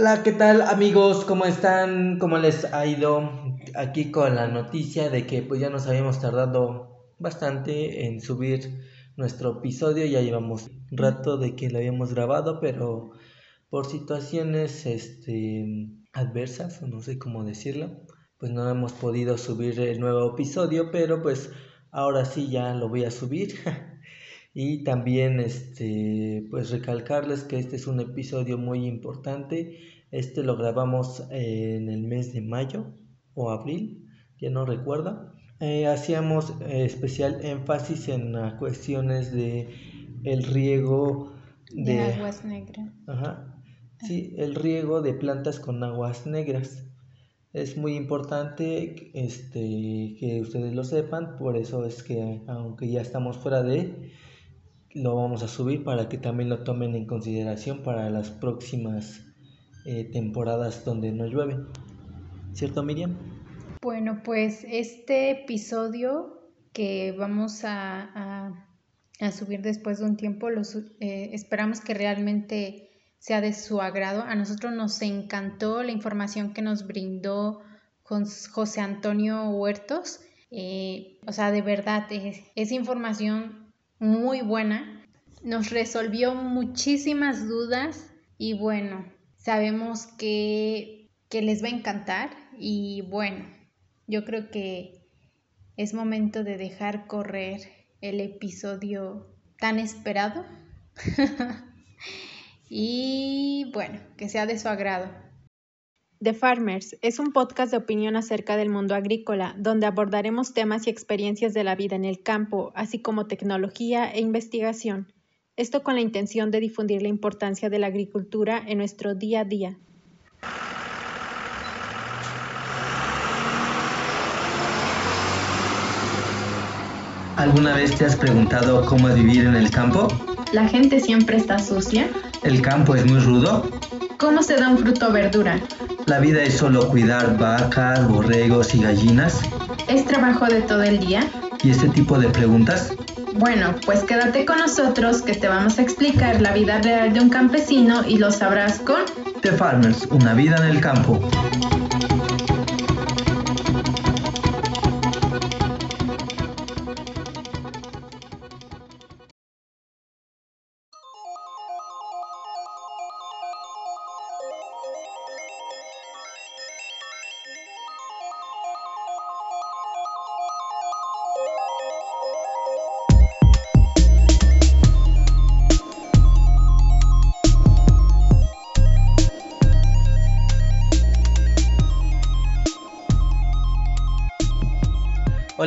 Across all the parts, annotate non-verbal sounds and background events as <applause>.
Hola, ¿qué tal amigos? ¿Cómo están? ¿Cómo les ha ido? Aquí con la noticia de que pues ya nos habíamos tardado bastante en subir nuestro episodio, ya llevamos rato de que lo habíamos grabado, pero por situaciones este adversas, no sé cómo decirlo, pues no hemos podido subir el nuevo episodio, pero pues ahora sí ya lo voy a subir. <laughs> Y también este, pues recalcarles que este es un episodio muy importante. Este lo grabamos en el mes de mayo o abril, ya no recuerdo. Eh, hacíamos eh, especial énfasis en las cuestiones de el riego de, aguas negras. Ajá. Sí, el riego de plantas con aguas negras. Es muy importante este, que ustedes lo sepan, por eso es que aunque ya estamos fuera de lo vamos a subir para que también lo tomen en consideración para las próximas eh, temporadas donde no llueve. ¿Cierto, Miriam? Bueno, pues este episodio que vamos a, a, subir después de un tiempo, los, eh, esperamos que realmente sea de su agrado. A nosotros nos encantó la información que nos brindó José Antonio Huertos. Eh, o sea, de verdad, es, es información muy buena. Nos resolvió muchísimas dudas y bueno, sabemos que, que les va a encantar y bueno, yo creo que es momento de dejar correr el episodio tan esperado. <laughs> y bueno, que sea de su agrado. The Farmers es un podcast de opinión acerca del mundo agrícola, donde abordaremos temas y experiencias de la vida en el campo, así como tecnología e investigación. Esto con la intención de difundir la importancia de la agricultura en nuestro día a día. ¿Alguna vez te has preguntado cómo vivir en el campo? ¿La gente siempre está sucia? ¿El campo es muy rudo? ¿Cómo se da un fruto o verdura? ¿La vida es solo cuidar vacas, borregos y gallinas? ¿Es trabajo de todo el día? ¿Y este tipo de preguntas? Bueno, pues quédate con nosotros que te vamos a explicar la vida real de un campesino y lo sabrás con The Farmers, una vida en el campo.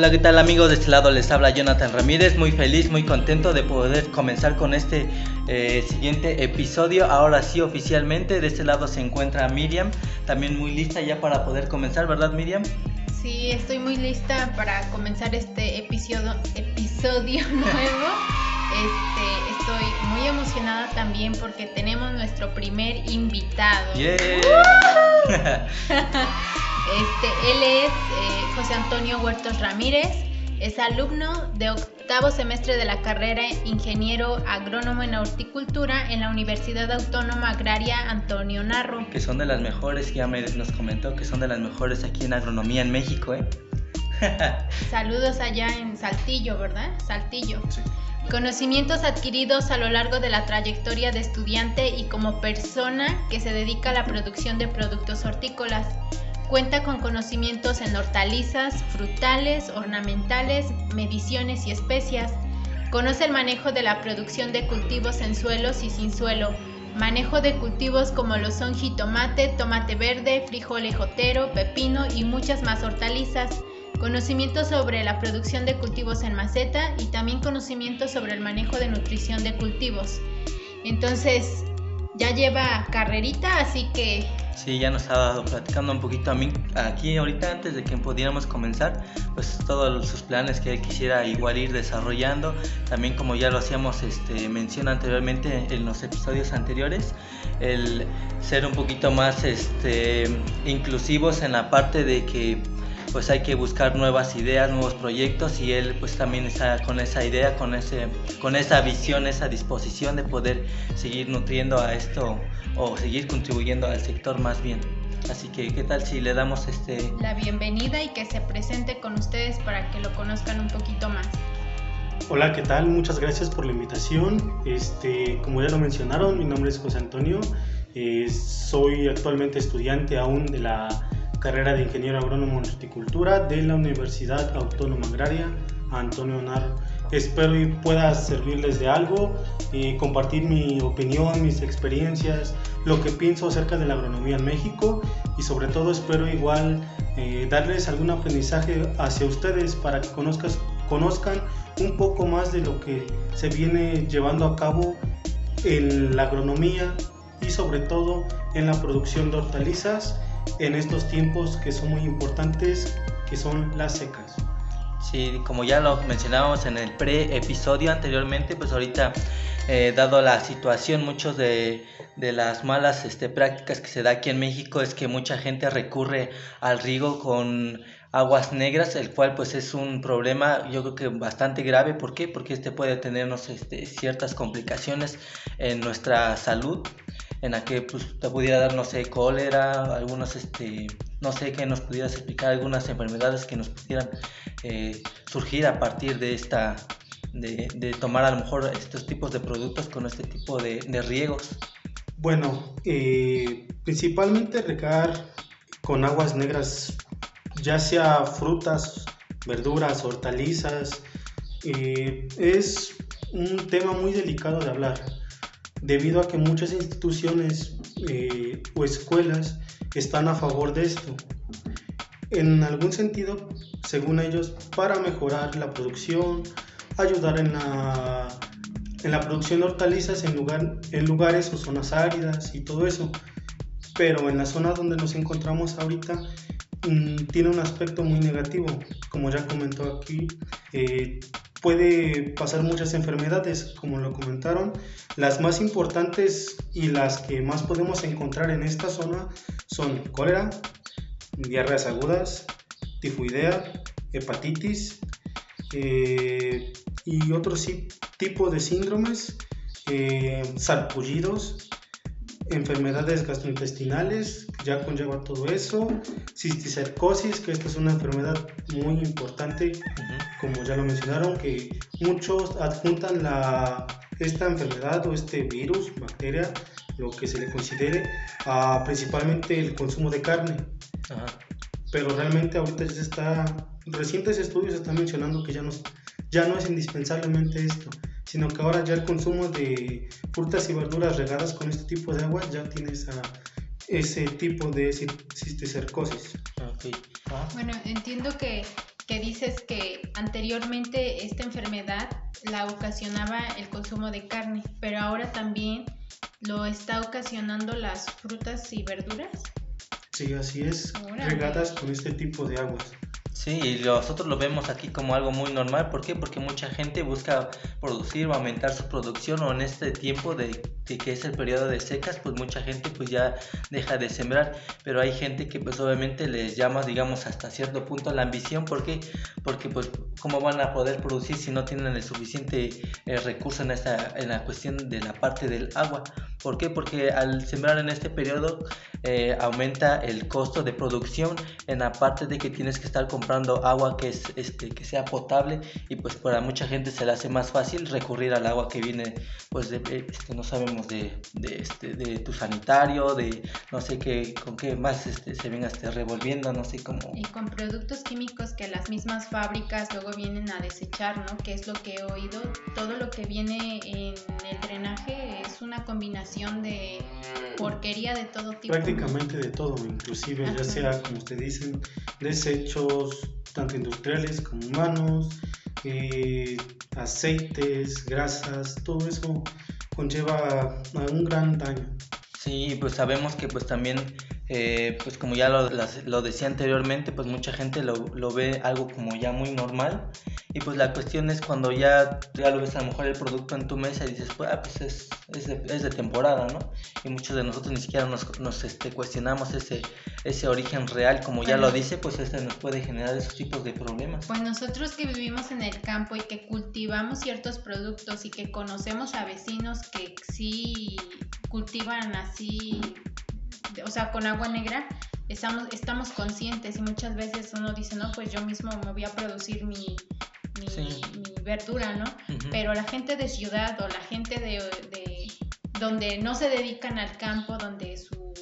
Hola, ¿qué tal amigos? De este lado les habla Jonathan Ramírez, muy feliz, muy contento de poder comenzar con este eh, siguiente episodio. Ahora sí, oficialmente, de este lado se encuentra Miriam, también muy lista ya para poder comenzar, ¿verdad Miriam? Sí, estoy muy lista para comenzar este episodio, episodio <laughs> nuevo. Este, estoy muy emocionada también porque tenemos nuestro primer invitado. <laughs> Este, él es eh, José Antonio Huertos Ramírez, es alumno de octavo semestre de la carrera Ingeniero Agrónomo en Horticultura en la Universidad Autónoma Agraria Antonio Narro. Que son de las mejores, ya me, nos comentó que son de las mejores aquí en agronomía en México, ¿eh? <laughs> Saludos allá en Saltillo, ¿verdad? Saltillo. Sí. Conocimientos adquiridos a lo largo de la trayectoria de estudiante y como persona que se dedica a la producción de productos hortícolas. Cuenta con conocimientos en hortalizas, frutales, ornamentales, mediciones y especias. Conoce el manejo de la producción de cultivos en suelos y sin suelo. Manejo de cultivos como lo son jitomate, tomate verde, frijol ejotero, pepino y muchas más hortalizas. Conocimiento sobre la producción de cultivos en maceta y también conocimiento sobre el manejo de nutrición de cultivos. Entonces, ya lleva carrerita, así que Sí, ya nos ha platicando un poquito a mí aquí ahorita antes de que pudiéramos comenzar, pues todos sus planes que él quisiera igual ir desarrollando, también como ya lo hacíamos este, anteriormente en los episodios anteriores, el ser un poquito más este, inclusivos en la parte de que pues hay que buscar nuevas ideas, nuevos proyectos y él pues también está con esa idea, con, ese, con esa visión, esa disposición de poder seguir nutriendo a esto o seguir contribuyendo al sector más bien. Así que, ¿qué tal si le damos este... La bienvenida y que se presente con ustedes para que lo conozcan un poquito más. Hola, ¿qué tal? Muchas gracias por la invitación. Este, como ya lo mencionaron, mi nombre es José Antonio. Eh, soy actualmente estudiante aún de la carrera de Ingeniero Agrónomo en Horticultura de la Universidad Autónoma Agraria Antonio Narro. Espero y pueda servirles de algo y compartir mi opinión, mis experiencias, lo que pienso acerca de la agronomía en México y sobre todo espero igual eh, darles algún aprendizaje hacia ustedes para que conozcas, conozcan un poco más de lo que se viene llevando a cabo en la agronomía y sobre todo en la producción de hortalizas en estos tiempos que son muy importantes, que son las secas. Sí, como ya lo mencionábamos en el pre-episodio anteriormente, pues ahorita, eh, dado la situación, muchos de, de las malas este, prácticas que se da aquí en México es que mucha gente recurre al riego con aguas negras, el cual pues es un problema yo creo que bastante grave. ¿Por qué? Porque este puede tenernos este, ciertas complicaciones en nuestra salud en la que pues, te pudiera dar, no sé, cólera, algunos, este, no sé, que nos pudieras explicar algunas enfermedades que nos pudieran eh, surgir a partir de esta, de, tomar a lo mejor estos tipos de productos con este tipo de, riegos. Bueno, eh, principalmente regar con aguas negras, ya sea frutas, verduras, hortalizas, eh, es un tema muy delicado de hablar debido a que muchas instituciones eh, o escuelas están a favor de esto. En algún sentido, según ellos, para mejorar la producción, ayudar en la, en la producción de hortalizas en, lugar, en lugares o zonas áridas y todo eso. Pero en la zona donde nos encontramos ahorita mm, tiene un aspecto muy negativo. Como ya comentó aquí, eh, puede pasar muchas enfermedades, como lo comentaron. Las más importantes y las que más podemos encontrar en esta zona son cólera, diarreas agudas, tifoidea, hepatitis eh, y otros tipos de síndromes, eh, sarpullidos, enfermedades gastrointestinales, ya conlleva todo eso, cisticercosis, que esta es una enfermedad muy importante, como ya lo mencionaron, que muchos adjuntan la, esta enfermedad o este virus, bacteria, lo que se le considere, a principalmente el consumo de carne. Pero realmente ahorita ya se está, recientes estudios están mencionando que ya no, ya no es indispensablemente esto sino que ahora ya el consumo de frutas y verduras regadas con este tipo de agua ya tiene ese tipo de cisticercosis. Okay. Ah. Bueno, entiendo que, que dices que anteriormente esta enfermedad la ocasionaba el consumo de carne, pero ahora también lo está ocasionando las frutas y verduras. Sí, así es, regadas con este tipo de aguas. Sí, y nosotros lo vemos aquí como algo muy normal. ¿Por qué? Porque mucha gente busca producir o aumentar su producción o en este tiempo de, que es el periodo de secas, pues mucha gente pues ya deja de sembrar. Pero hay gente que pues obviamente les llama, digamos, hasta cierto punto la ambición. ¿Por qué? Porque pues cómo van a poder producir si no tienen el suficiente eh, recurso en, esta, en la cuestión de la parte del agua. ¿Por qué? Porque al sembrar en este periodo eh, aumenta el costo de producción en la parte de que tienes que estar comprando agua que, es, este, que sea potable y pues para mucha gente se le hace más fácil recurrir al agua que viene pues de, eh, este, no sabemos de, de, este, de tu sanitario, de no sé qué, con qué más este, se venga este, revolviendo, no sé cómo. Y con productos químicos que las mismas fábricas luego vienen a desechar, ¿no? Que es lo que he oído, todo lo que viene en el drenaje es una combinación de porquería de todo tipo. Prácticamente de todo, inclusive ya sea, como usted dicen, desechos tanto industriales como humanos, eh, aceites, grasas, todo eso conlleva a un gran daño. Sí, pues sabemos que pues también eh, pues como ya lo, lo, decía anteriormente, pues mucha gente lo, lo, ve algo como ya muy normal. Y pues la cuestión es cuando ya, ya lo ves a lo mejor el producto en tu mesa y dices, pues, ah, pues es, es, de, es, de, temporada, ¿no? Y muchos de nosotros ni siquiera nos, nos este, cuestionamos ese, ese origen real, como ya lo dice, pues este nos puede generar esos tipos de problemas. Pues nosotros que vivimos en el campo y que cultivamos ciertos productos y que conocemos a vecinos que sí cultivan así o sea, con agua negra, estamos, estamos conscientes y muchas veces uno dice, no, pues yo mismo me voy a producir mi, verdura, ¿no? Pero la gente de ciudad o la gente de, donde no se dedican al campo, donde su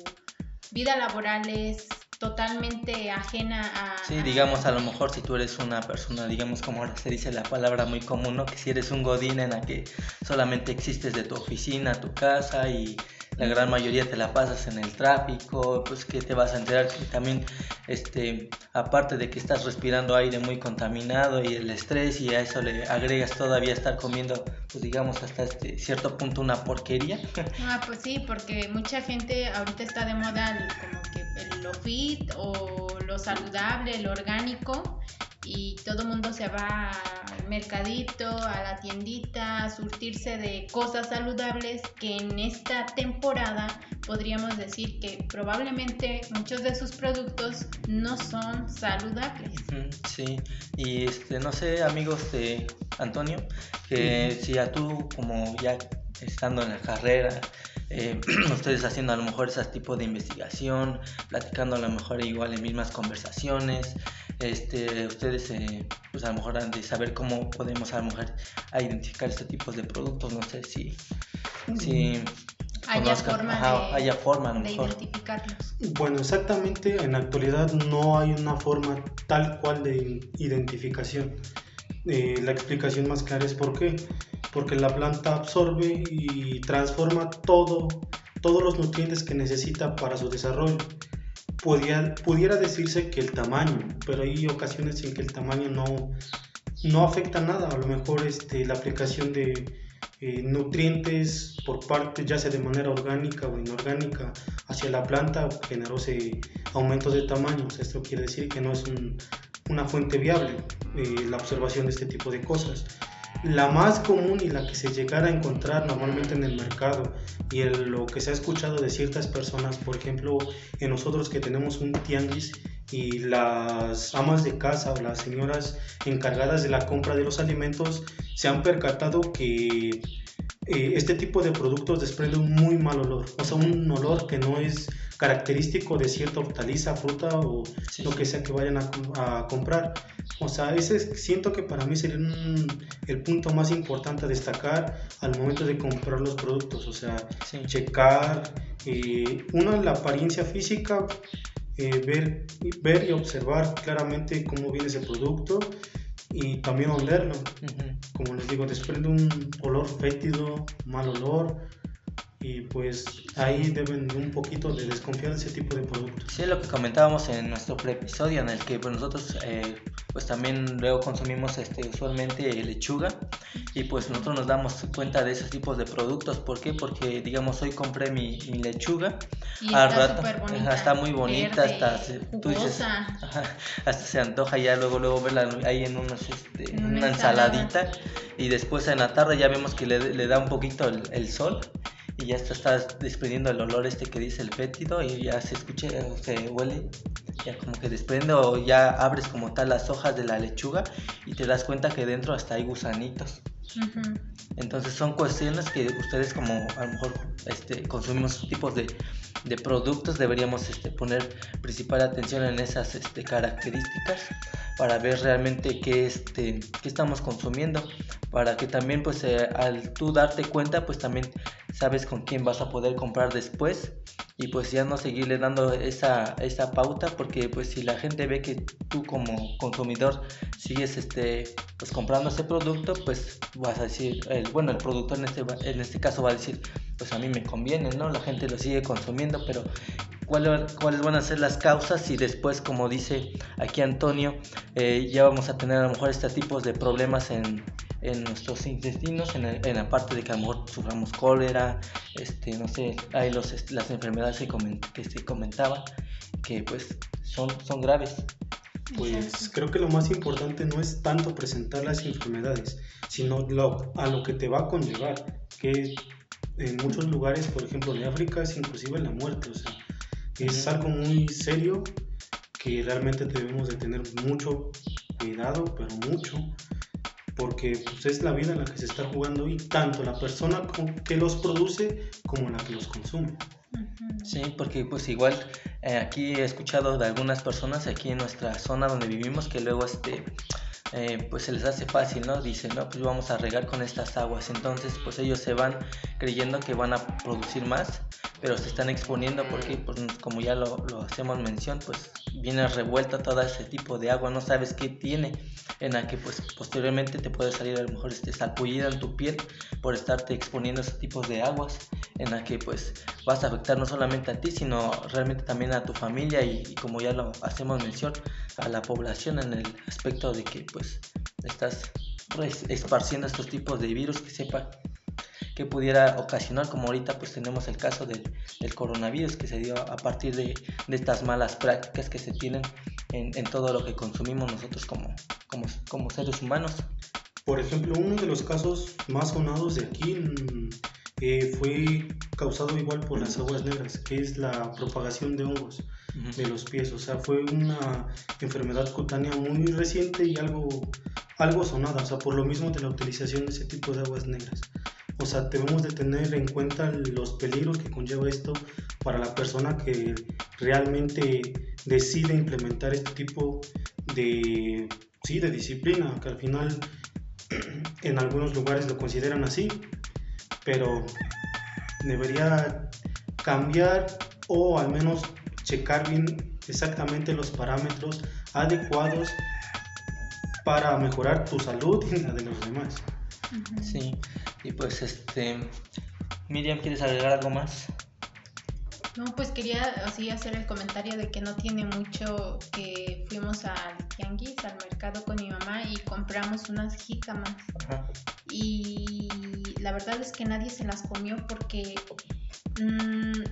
vida laboral es totalmente ajena a... Sí, digamos, a lo mejor si tú eres una persona, digamos como ahora se dice la palabra muy común, ¿no? Que si eres un godín en la que solamente existes de tu oficina, tu casa y la gran mayoría te la pasas en el tráfico, pues que te vas a enterar que también, este, aparte de que estás respirando aire muy contaminado y el estrés y a eso le agregas todavía estar comiendo, pues digamos hasta este cierto punto una porquería. <laughs> Ah, pues sí, porque mucha gente ahorita está de moda como que lo fit o lo saludable, lo orgánico y todo mundo se va al mercadito, a la tiendita, a surtirse de cosas saludables que en esta temporada podríamos decir que probablemente muchos de sus productos no son saludables. Sí, y este, no sé amigos de Antonio, que si a tú como ya estando en la carrera, eh, <clears throat> ustedes haciendo a lo mejor ese tipo de investigación, platicando a lo mejor igual en mismas conversaciones, este, ustedes eh, pues a lo mejor han de saber cómo podemos a lo mejor identificar este tipo de productos, no sé si, si haya forma, haya forma de identificarlos. Bueno, exactamente, en la actualidad no hay una forma tal cual de identificación. Eh, la explicación más clara es por qué. Porque la planta absorbe y transforma todo, todos los nutrientes que necesita para su desarrollo pudiera decirse que el tamaño, pero hay ocasiones en que el tamaño no, no afecta nada. A lo mejor este, la aplicación de eh, nutrientes por parte, ya sea de manera orgánica o inorgánica, hacia la planta generó ese aumento de tamaño. esto quiere decir que no es una fuente viable eh, la observación de este tipo de cosas. La más común y la que se llegara a encontrar normalmente en el mercado y lo que se ha escuchado de ciertas personas, por ejemplo, en nosotros que tenemos un tianguis y las amas de casa o las señoras encargadas de la compra de los alimentos se han percatado que eh, este tipo de productos desprende un muy mal olor, o sea, un olor que no es característico de cierta hortaliza, fruta o lo que sea que vayan a, comprar. O sea, ese siento que para mí sería el punto más importante a destacar al momento de comprar los productos. O sea, checar, eh, una, la apariencia física, eh, ver, ver y observar claramente cómo viene ese producto y también olerlo. Como les digo, desprende un olor fétido, mal olor y pues ahí deben un poquito de desconfiar de ese tipo de productos. Sí, lo que comentábamos en nuestro pre-episodio en el que pues, nosotros eh, pues también luego consumimos este, usualmente lechuga y pues nosotros nos damos cuenta de esos tipos de productos. ¿Por qué? Porque digamos hoy compré mi, lechuga y al está rato bonita, está muy bonita, hasta, tú dices, hasta se antoja ya luego luego verla ahí en, unos, este, una, ensaladita y después en la tarde ya vemos que le, le da un poquito el, el sol y ya está, está desprendiendo el olor este que dice el fétido y ya se escucha, se huele, ya como que desprende o ya abres como tal las hojas de la lechuga y te das cuenta que dentro hasta hay gusanitos. Entonces son cuestiones que ustedes como a lo mejor este, consumimos tipos de, de productos deberíamos este, poner principal atención en esas este, características para ver realmente qué, este, qué estamos consumiendo para que también pues eh, al tú darte cuenta pues también sabes con quién vas a poder comprar después y pues ya no seguirle dando esa, esa pauta porque pues si la gente ve que tú como consumidor sigues este pues comprando ese producto pues vas a decir el, bueno el productor en este en este caso va a decir pues a mí me conviene no la gente lo sigue consumiendo pero cuáles, van a ser las causas y después como dice aquí Antonio eh, ya vamos a tener a lo mejor este tipo de problemas en en nuestros intestinos, en, en la parte de que a lo mejor suframos cólera, este, no sé, hay los, las enfermedades que, que se comentaban, que pues son, son graves. Pues creo que lo más importante no es tanto presentar las enfermedades, sino lo, a lo que te va a conllevar, que en muchos lugares, por ejemplo de África, es inclusive la muerte, o sea, es algo muy serio que realmente debemos de tener mucho cuidado, pero mucho, porque pues, es la vida la que se está jugando y tanto la persona que los produce como la que los consume. Sí, porque pues igual eh, aquí he escuchado de algunas personas aquí en nuestra zona donde vivimos que luego este eh, pues se les hace fácil, ¿no? Dicen, no, pues vamos a regar con estas aguas. Entonces, pues ellos se van creyendo que van a producir más, pero se están exponiendo porque, pues, como ya lo, lo hacemos mención, pues viene revuelta todo ese tipo de agua, no sabes qué tiene, en la que pues posteriormente te puede salir a lo mejor este salpullida en tu piel por estarte exponiendo a ese tipo de aguas, en la que pues vas a afectar no solamente a ti, sino realmente también a tu familia y, y como ya lo hacemos mención, a la población en el aspecto de que pues estás pues, esparciendo estos tipos de virus que sepa que pudiera ocasionar, como ahorita pues tenemos el caso del, coronavirus que se dio a partir de, estas malas prácticas que se tienen en, todo lo que consumimos nosotros como, como, como, seres humanos. Por ejemplo, uno de los casos más sonados de aquí eh, fue causado igual por las aguas negras, que es la propagación de hongos de los pies. O sea, fue una enfermedad cutánea muy reciente y algo, algo sonada, o sea, por lo mismo de la utilización de ese tipo de aguas negras. O sea, debemos de tener en cuenta los peligros que conlleva esto para la persona que realmente decide implementar este tipo de, sí, de disciplina, que al final <clears throat> en algunos lugares lo consideran así, pero debería cambiar o al menos checar bien exactamente los parámetros adecuados para mejorar tu salud y la de los demás. Sí, y pues este, Miriam, ¿quieres agregar algo más? No, pues quería así hacer el comentario de que no tiene mucho que fuimos al tianguis, al mercado con mi mamá y compramos unas jícamas. Y la verdad es que nadie se las comió porque mmm,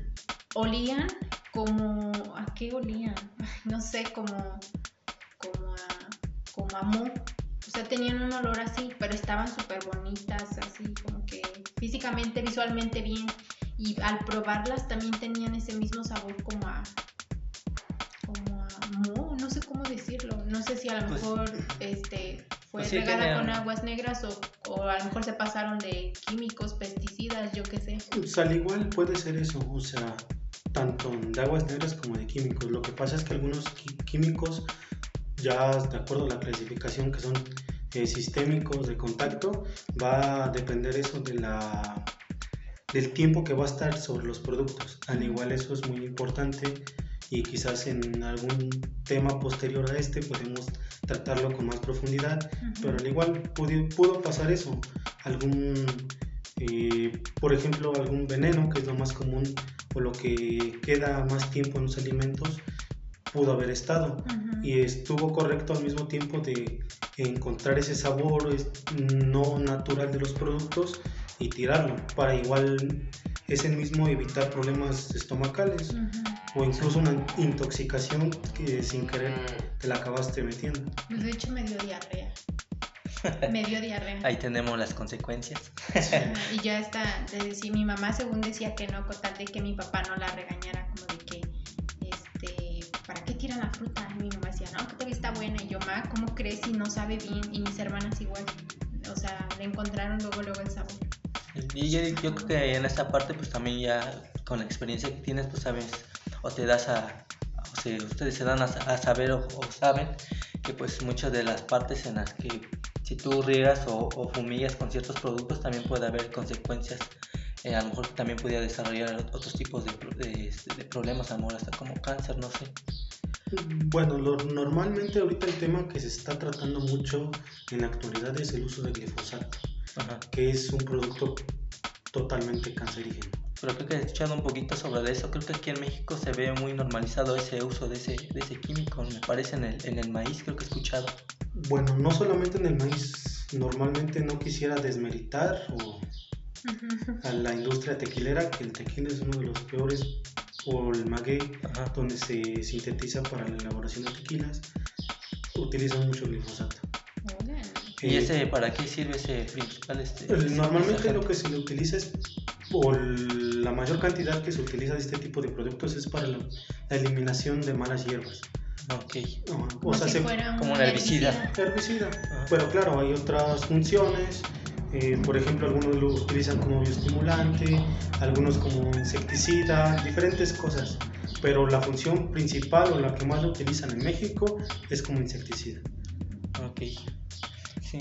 olían como, ¿a qué olían? <laughs> No sé, como, como a, como a mo. O sea, tenían un olor así, pero estaban súper bonitas, así como que físicamente, visualmente bien. Y al probarlas también tenían ese mismo sabor como a, como a mo, no sé cómo decirlo. No sé si a lo pues, mejor este, fue pues sí regada tenía... con aguas negras o, o, a lo mejor se pasaron de químicos, pesticidas, yo qué sé. Pues al igual puede ser eso, o sea, tanto de aguas negras como de químicos. Lo que pasa es que algunos químicos, ya de acuerdo a la clasificación que son eh, sistémicos de contacto, va a depender eso de la, del tiempo que va a estar sobre los productos. Al igual eso es muy importante y quizás en algún tema posterior a este podemos tratarlo con más profundidad, uh -huh. pero al igual pudo, pudo pasar eso, algún, eh, por ejemplo, algún veneno, que es lo más común, o lo que queda más tiempo en los alimentos, pudo haber estado uh -huh. y estuvo correcto al mismo tiempo de encontrar ese sabor no natural de los productos y tirarlo para igual ese mismo evitar problemas estomacales uh -huh. o incluso una intoxicación que sin querer te la acabaste metiendo. Pues de hecho me dio diarrea. Me dio diarrea. Ahí tenemos las consecuencias. y ya está, de decir, mi mamá según decía que no, con tal de que mi papá no la regañara, como de que, este, ¿para qué tiran la fruta? Y mi mamá decía, no, que todavía está buena. Y yo, ma, ¿cómo crees si no sabe bien? Y mis hermanas igual. O sea, le encontraron luego, luego el sabor. Y yo, yo creo que en esta parte, pues también ya con la experiencia que tienes, pues sabes, o te das a, o sea, ustedes se dan a, a saber o, o, saben que pues muchas de las partes en las que si tú riegas o, o fumillas con ciertos productos también puede haber consecuencias. Eh, a lo mejor también podría desarrollar otros tipos de, de, de problemas, a lo mejor hasta como cáncer, no sé. Bueno, lo, normalmente ahorita el tema que se está tratando mucho en la actualidad es el uso de glifosato, Ajá. que es un producto totalmente cancerígeno. Pero creo que he escuchado un poquito sobre eso. Creo que aquí en México se ve muy normalizado ese uso de ese, de ese químico. Me parece en el, en el maíz, creo que he escuchado. Bueno, no solamente en el maíz. normalmente no quisiera desmeritar o a la industria tequilera, que el tequila es uno de los peores, o el maguey, donde se sintetiza para la elaboración de tequilas, utilizan mucho glifosato. ¿Y eh, ese para qué sirve ese principal? Este, normalmente lo que se le utiliza es, o la mayor cantidad que se utiliza de este tipo de productos es para la, eliminación de malas hierbas. Ok. o sea, como un herbicida. Herbicida. Pero claro, hay otras funciones. Eh, por ejemplo, algunos lo utilizan como bioestimulante, algunos como insecticida, diferentes cosas. Pero la función principal o la que más lo utilizan en México es como insecticida.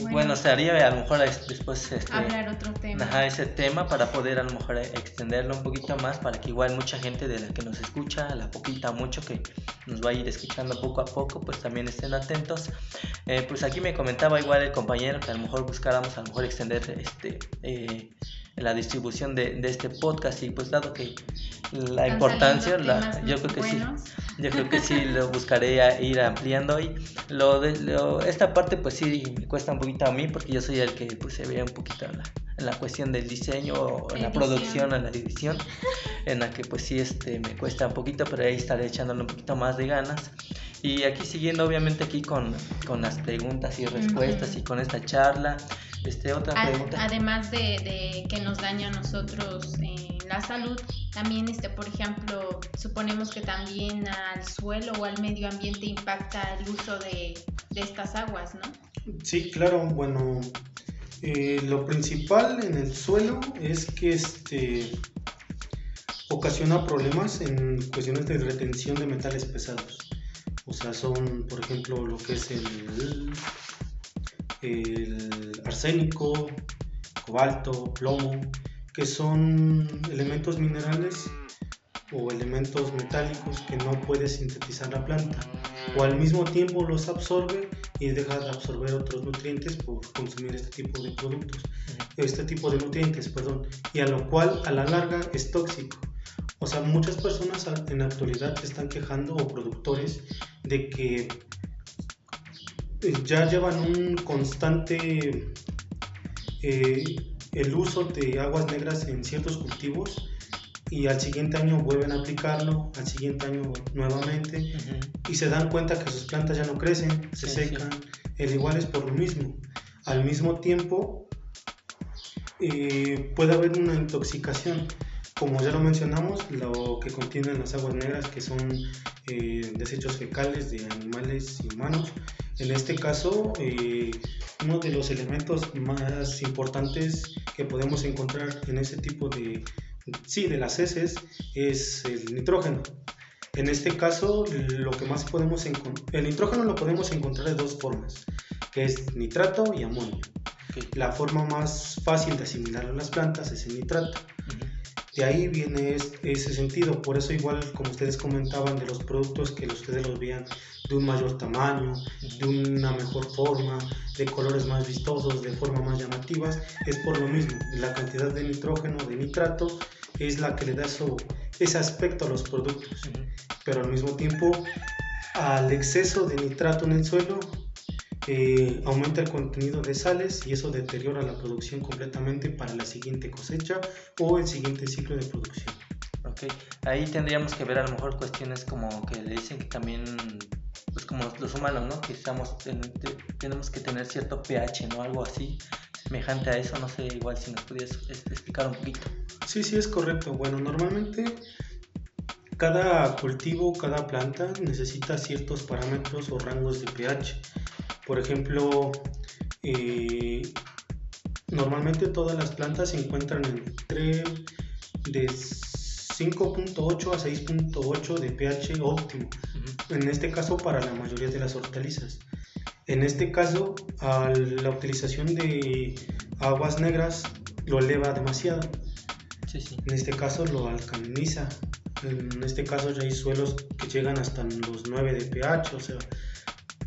Ok bueno, estaría a lo mejor después este, hablar otro tema. ese tema para poder a lo mejor extenderlo un poquito más para que igual mucha gente de la que nos escucha, la poquita mucho que nos va a ir escuchando poco a poco, pues también estén atentos. Eh, pues aquí me comentaba igual el compañero que a lo mejor buscáramos a lo mejor extender este eh, la distribución de, de, este podcast y pues dado que la importancia, la, yo creo que sí, yo creo que sí lo buscaré ir ampliando y lo de esta parte pues sí me cuesta un poquito a mí porque yo soy el que pues se ve un poquito la, en la cuestión del diseño, en la producción, en la edición, <laughs> en la que pues sí este me cuesta un poquito, pero ahí estaré echándole un poquito más de ganas. Y aquí siguiendo obviamente aquí con, con las preguntas y respuestas y con esta charla, este, otra pregunta. Además de, que nos daña a nosotros eh, la salud, también, este, por ejemplo, suponemos que también al suelo o al medio ambiente impacta el uso de, estas aguas, ¿no? Sí, claro. Bueno, eh, lo principal en el suelo es que este ocasiona problemas en cuestiones de retención de metales pesados. O sea, son, por ejemplo, lo que es el el arsénico, cobalto, plomo, que son elementos minerales o elementos metálicos que no puede sintetizar la planta o al mismo tiempo los absorbe y deja de absorber otros nutrientes por consumir este tipo de productos, este tipo de nutrientes, perdón, y a lo cual a la larga es tóxico. O sea, muchas personas en la actualidad se están quejando o productores de que ya llevan un constante eh, el uso de aguas negras en ciertos cultivos y al siguiente año vuelven a aplicarlo, al siguiente año nuevamente y se dan cuenta que sus plantas ya no crecen, se secan, el igual es por lo mismo. Al mismo tiempo eh, puede haber una intoxicación, como ya lo mencionamos, lo que contienen las aguas negras que son eh, desechos fecales de animales y humanos, en este caso, eh, uno de los elementos más importantes que podemos encontrar en este tipo de, sí, de las heces es el nitrógeno. En este caso, lo que más podemos encontrar, el nitrógeno lo podemos encontrar de dos formas, que es nitrato y amonio. La forma más fácil de asimilar a las plantas es el nitrato. De ahí viene ese sentido, por eso igual como ustedes comentaban de los productos que ustedes los veían de un mayor tamaño, de una mejor forma, de colores más vistosos, de forma más llamativas, es por lo mismo, la cantidad de nitrógeno, de nitrato, es la que le da ese aspecto a los productos. Pero al mismo tiempo, al exceso de nitrato en el suelo, eh, aumenta el contenido de sales y eso deteriora la producción completamente para la siguiente cosecha o el siguiente ciclo de producción. Ok, ahí tendríamos que ver a lo mejor cuestiones como que le dicen que también, pues como los humanos, ¿no? Que estamos, tenemos que tener cierto pH, ¿no? Algo así, semejante a eso, no sé, igual si nos pudieras este, explicar un poquito. Sí, sí, es correcto. Bueno, normalmente cada cultivo, cada planta necesita ciertos parámetros o rangos de pH. Por ejemplo, eh, normalmente todas las plantas se encuentran entre de 5.8 a 6.8 de pH óptimo. En este caso para la mayoría de las hortalizas. En este caso, la utilización de aguas negras lo eleva demasiado. En este caso lo alcaliniza. En este caso ya hay suelos que llegan hasta los 9 de pH, o sea,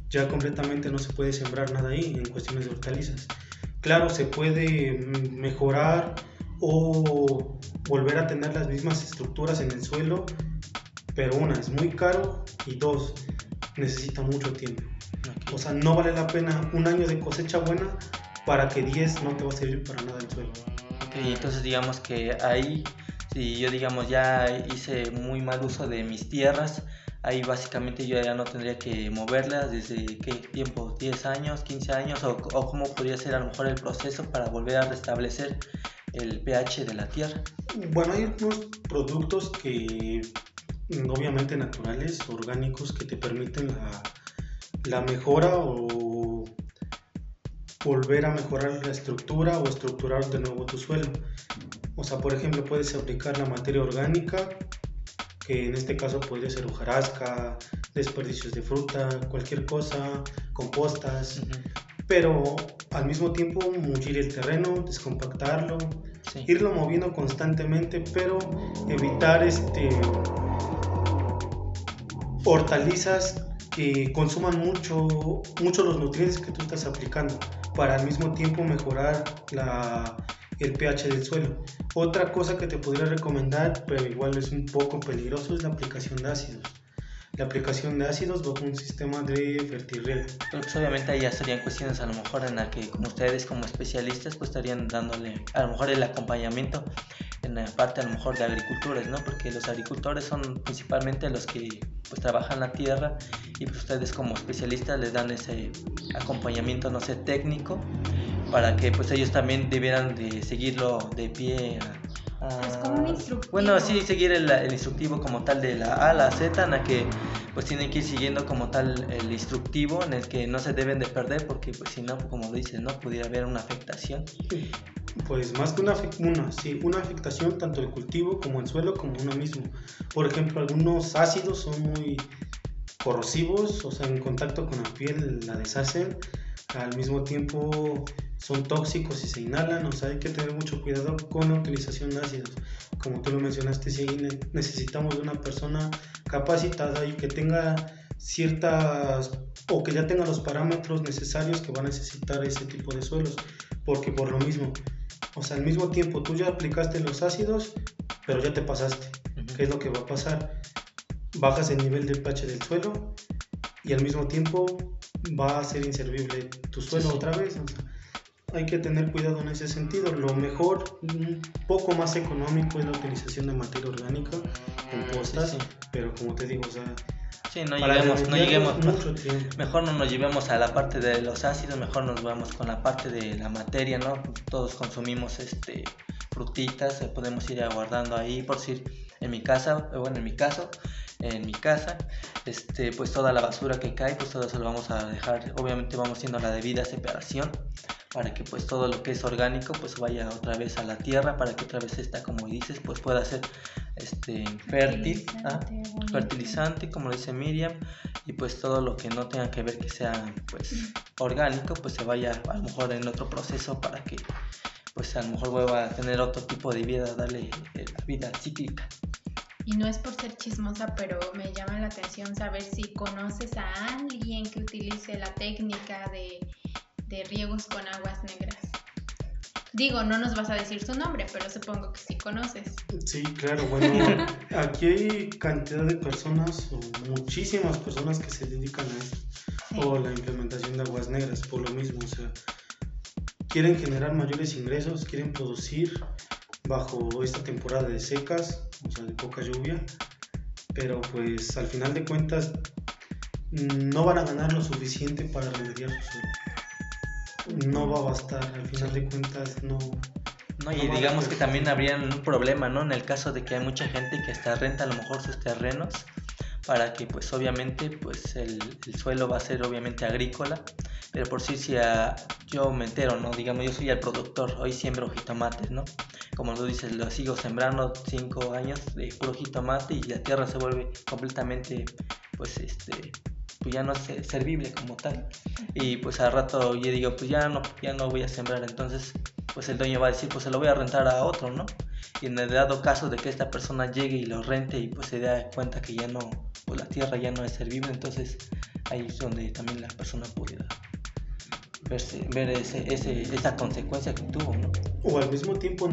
ya completamente no se puede sembrar nada ahí en cuestiones de hortalizas. Claro, se puede mejorar o volver a tener las mismas estructuras en el suelo, pero una es muy caro y dos necesita mucho tiempo. O sea, no vale la pena un año de cosecha buena para que 10 no te va a servir para nada el suelo. Ok, entonces digamos que ahí, si yo digamos ya hice muy mal uso de mis tierras, ahí básicamente yo ya no tendría que moverlas desde qué tiempo, 10 años, 15 años, o, cómo podría ser a lo mejor el proceso para volver a restablecer el pH de la tierra. Bueno, hay unos productos que obviamente naturales, orgánicos, que te permiten la, la mejora o volver a mejorar la estructura o estructurar de nuevo tu suelo. O sea, por ejemplo, puedes aplicar la materia orgánica, que en este caso podría ser hojarasca, desperdicios de fruta, cualquier cosa, compostas, pero al mismo tiempo mullir el terreno, descompactarlo, irlo moviendo constantemente, pero evitar este hortalizas que consuman mucho, mucho los nutrientes que tú estás aplicando para al mismo tiempo mejorar la, el pH del suelo. Otra cosa que te podría recomendar, pero igual es un poco peligroso, es la aplicación de ácidos. La aplicación de ácidos bajo un sistema de fertirriego. pues obviamente ya serían cuestiones a lo mejor en la que como ustedes como especialistas pues estarían dándole a lo mejor el acompañamiento en la parte a lo mejor de agricultores, ¿no? Porque los agricultores son principalmente los que pues trabajan la tierra y pues ustedes como especialistas les dan ese acompañamiento, no sé, técnico para que pues ellos también debieran de seguirlo de pie es como un instructivo. Bueno, sí, seguir el, el, instructivo como tal de la A a la Z, en la que pues tienen que ir siguiendo como tal el instructivo en el que no se deben de perder porque pues si no, como dices, ¿no? Pudiera haber una afectación. Pues más que una, una, sí, una afectación tanto el cultivo como el suelo como uno mismo. Por ejemplo, algunos ácidos son muy corrosivos, o sea, en contacto con la piel la deshacen. Al mismo tiempo son tóxicos y se inhalan, o sea, hay que tener mucho cuidado con la utilización de ácidos. Como tú lo mencionaste, sí, necesitamos de una persona capacitada y que tenga ciertas o que ya tenga los parámetros necesarios que va a necesitar ese tipo de suelos, porque por lo mismo, o sea, al mismo tiempo tú ya aplicaste los ácidos, pero ya te pasaste. ¿Qué es lo que va a pasar? Bajas el nivel de pH del suelo y al mismo tiempo va a ser inservible tu suelo otra vez. O sea, hay que tener cuidado en ese sentido. Lo mejor, un poco más económico es la utilización de materia orgánica, compostas, pero como te digo, o sea, Sí, no lleguemos, no lleguemos mejor no nos llevemos a la parte de los ácidos, mejor nos vamos con la parte de la materia, ¿no? Todos consumimos este frutitas, eh, podemos ir aguardando ahí, por decir, en mi casa, eh, bueno, en mi caso, en mi casa, este, pues toda la basura que cae, pues todo eso lo vamos a dejar, obviamente vamos haciendo la debida separación para que pues todo lo que es orgánico pues vaya otra vez a la tierra para que otra vez esta como dices pues pueda ser este fértil fertilizante, ¿ah? fertilizante como dice Miriam y pues todo lo que no tenga que ver que sea pues orgánico pues se vaya a lo mejor en otro proceso para que pues a lo mejor vuelva a tener otro tipo de vida darle eh, la vida cíclica. Y no es por ser chismosa, pero me llama la atención saber si conoces a alguien que utilice la técnica de de riegos con aguas negras. Digo, no nos vas a decir su nombre, pero supongo que sí conoces. Sí, claro, bueno, <laughs> aquí hay cantidad de personas, o muchísimas personas que se dedican a esto, o la implementación de aguas negras, por lo mismo, o sea, quieren generar mayores ingresos, quieren producir bajo esta temporada de secas, o sea, de poca lluvia, pero pues al final de cuentas no van a ganar lo suficiente para remediar su suelo no va a bastar, al final de cuentas no. No, y digamos que también habría un problema, ¿no? En el caso de que hay mucha gente que hasta renta a lo mejor sus terrenos para que pues obviamente pues el, suelo va a ser obviamente agrícola, pero por si si yo me entero, ¿no? Digamos, yo soy el productor, hoy siembro jitomates, ¿no? Como tú dices, lo sigo sembrando cinco años de puro jitomate y la tierra se vuelve completamente pues este pues ya no es servible como tal. Y pues al rato yo digo, pues ya no, ya no voy a sembrar, entonces pues el dueño va a decir, pues se lo voy a rentar a otro, ¿no? Y en el dado caso de que esta persona llegue y lo rente y pues se dé cuenta que ya no, pues la tierra ya no es servible, entonces ahí es donde también la persona puede verse, ver ese, ese, esa consecuencia que tuvo, ¿no? O al mismo tiempo,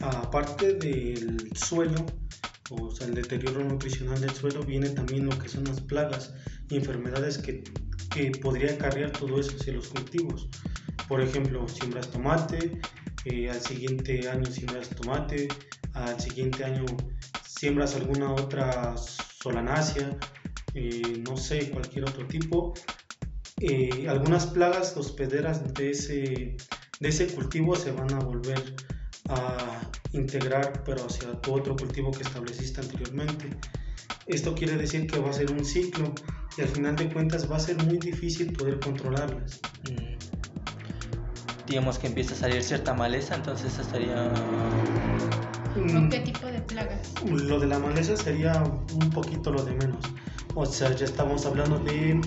aparte del suelo, o sea, el deterioro nutricional del suelo, viene también lo que son las plagas y enfermedades que, que podría acarrear todo eso hacia los cultivos. por ejemplo, siembras tomate, eh, al siguiente año siembras tomate, al siguiente año siembras alguna otra solanácea, eh, no sé, cualquier otro tipo. Eh, algunas plagas hospederas de ese, de ese cultivo se van a volver a integrar, pero hacia tu otro cultivo que estableciste anteriormente. Esto quiere decir que va a ser un ciclo y al final de cuentas va a ser muy difícil poder controlarlas. Mm. Digamos que empieza a salir cierta maleza, entonces estaría... ¿Con qué tipo de plagas? Lo de la maleza sería un poquito lo de menos. O sea, ya estamos hablando de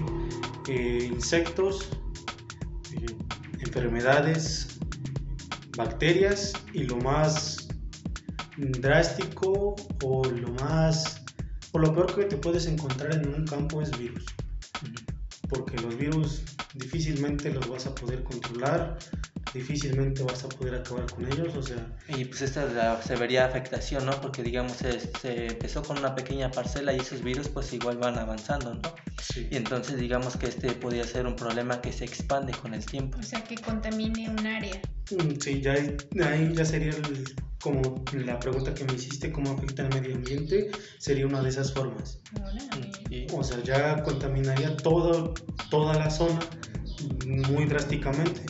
eh, insectos, eh, enfermedades, bacterias y lo más drástico o lo más o lo peor que te puedes encontrar en un campo es virus. Porque los virus difícilmente los vas a poder controlar difícilmente vas a poder acabar con ellos, o sea... Y pues esta se vería afectación, ¿no? Porque digamos se, empezó con una pequeña parcela y esos virus pues igual van avanzando, ¿no? Sí. Y entonces digamos que este podría ser un problema que se expande con el tiempo. O sea, que contamine un área. Mm, sí, ya ahí ya sería como la pregunta que me hiciste, cómo afecta al medio ambiente, sería una de esas formas. O sea, ya contaminaría todo, toda la zona muy drásticamente.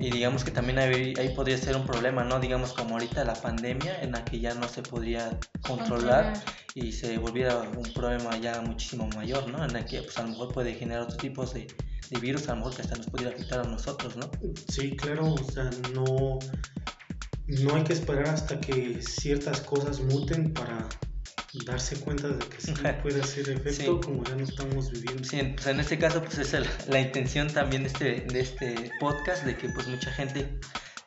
Y digamos que también ahí, podría ser un problema, ¿no? Digamos como ahorita la pandemia en la que ya no se podría controlar, y se volviera un problema ya muchísimo mayor, ¿no? En la que pues a lo mejor puede generar otros tipos de, de virus, a lo mejor que hasta nos pudiera afectar a nosotros, ¿no? Sí, claro, o sea, no, no hay que esperar hasta que ciertas cosas muten para darse cuenta de que sí puede hacer efecto como ya no estamos viviendo. Sí, pues en este caso pues es la intención también de este, de este podcast, de que pues mucha gente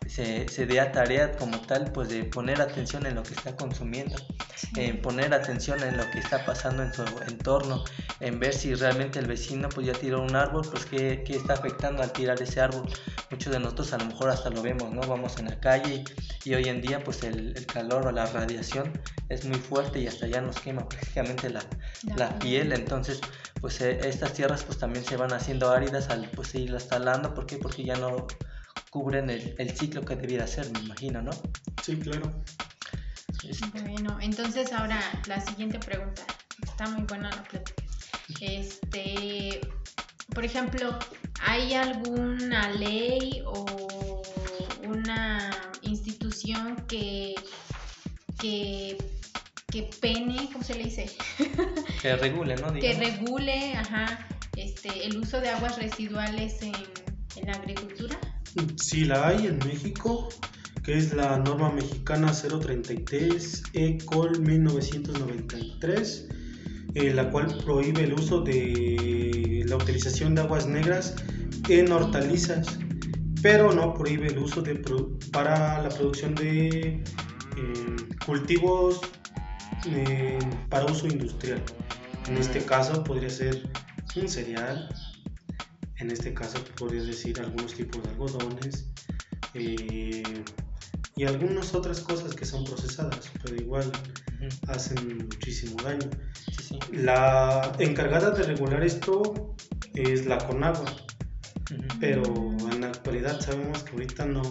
se, se dé a tarea como tal, pues de poner atención en lo que está consumiendo, en poner atención en lo que está pasando en su entorno, en ver si realmente el vecino pues ya tiró un árbol, pues qué, qué está afectando al tirar ese árbol. Muchos de nosotros a lo mejor hasta lo vemos, ¿no? Vamos en la calle y, hoy en día pues el, el, calor o la radiación es muy fuerte y hasta ya nos quema prácticamente la, la piel, entonces pues eh, estas tierras pues también se van haciendo áridas al pues irlas talando, ¿por qué? Porque ya no cubren el, el ciclo que debiera ser, me imagino, ¿no? Sí, claro. Bueno, entonces ahora la siguiente pregunta. Está muy buena la plática. Este, por ejemplo, ¿hay alguna ley o una institución que, que, que pene, ¿cómo se le dice? <laughs> que regule, ¿no? Que regule, ajá, este, el uso de aguas residuales en, en la agricultura. Sí la hay en México, que es la norma mexicana 033 ECOL 1993, eh, la cual prohíbe el uso de la utilización de aguas negras en hortalizas, pero no prohíbe el uso de para la producción de eh, cultivos eh, para uso industrial. En este caso podría ser un cereal, en este caso podrías decir algunos tipos de algodones eh, y algunas otras cosas que son procesadas, pero igual hacen muchísimo daño. La encargada de regular esto es la Conagua, pero en la actualidad sabemos que ahorita no,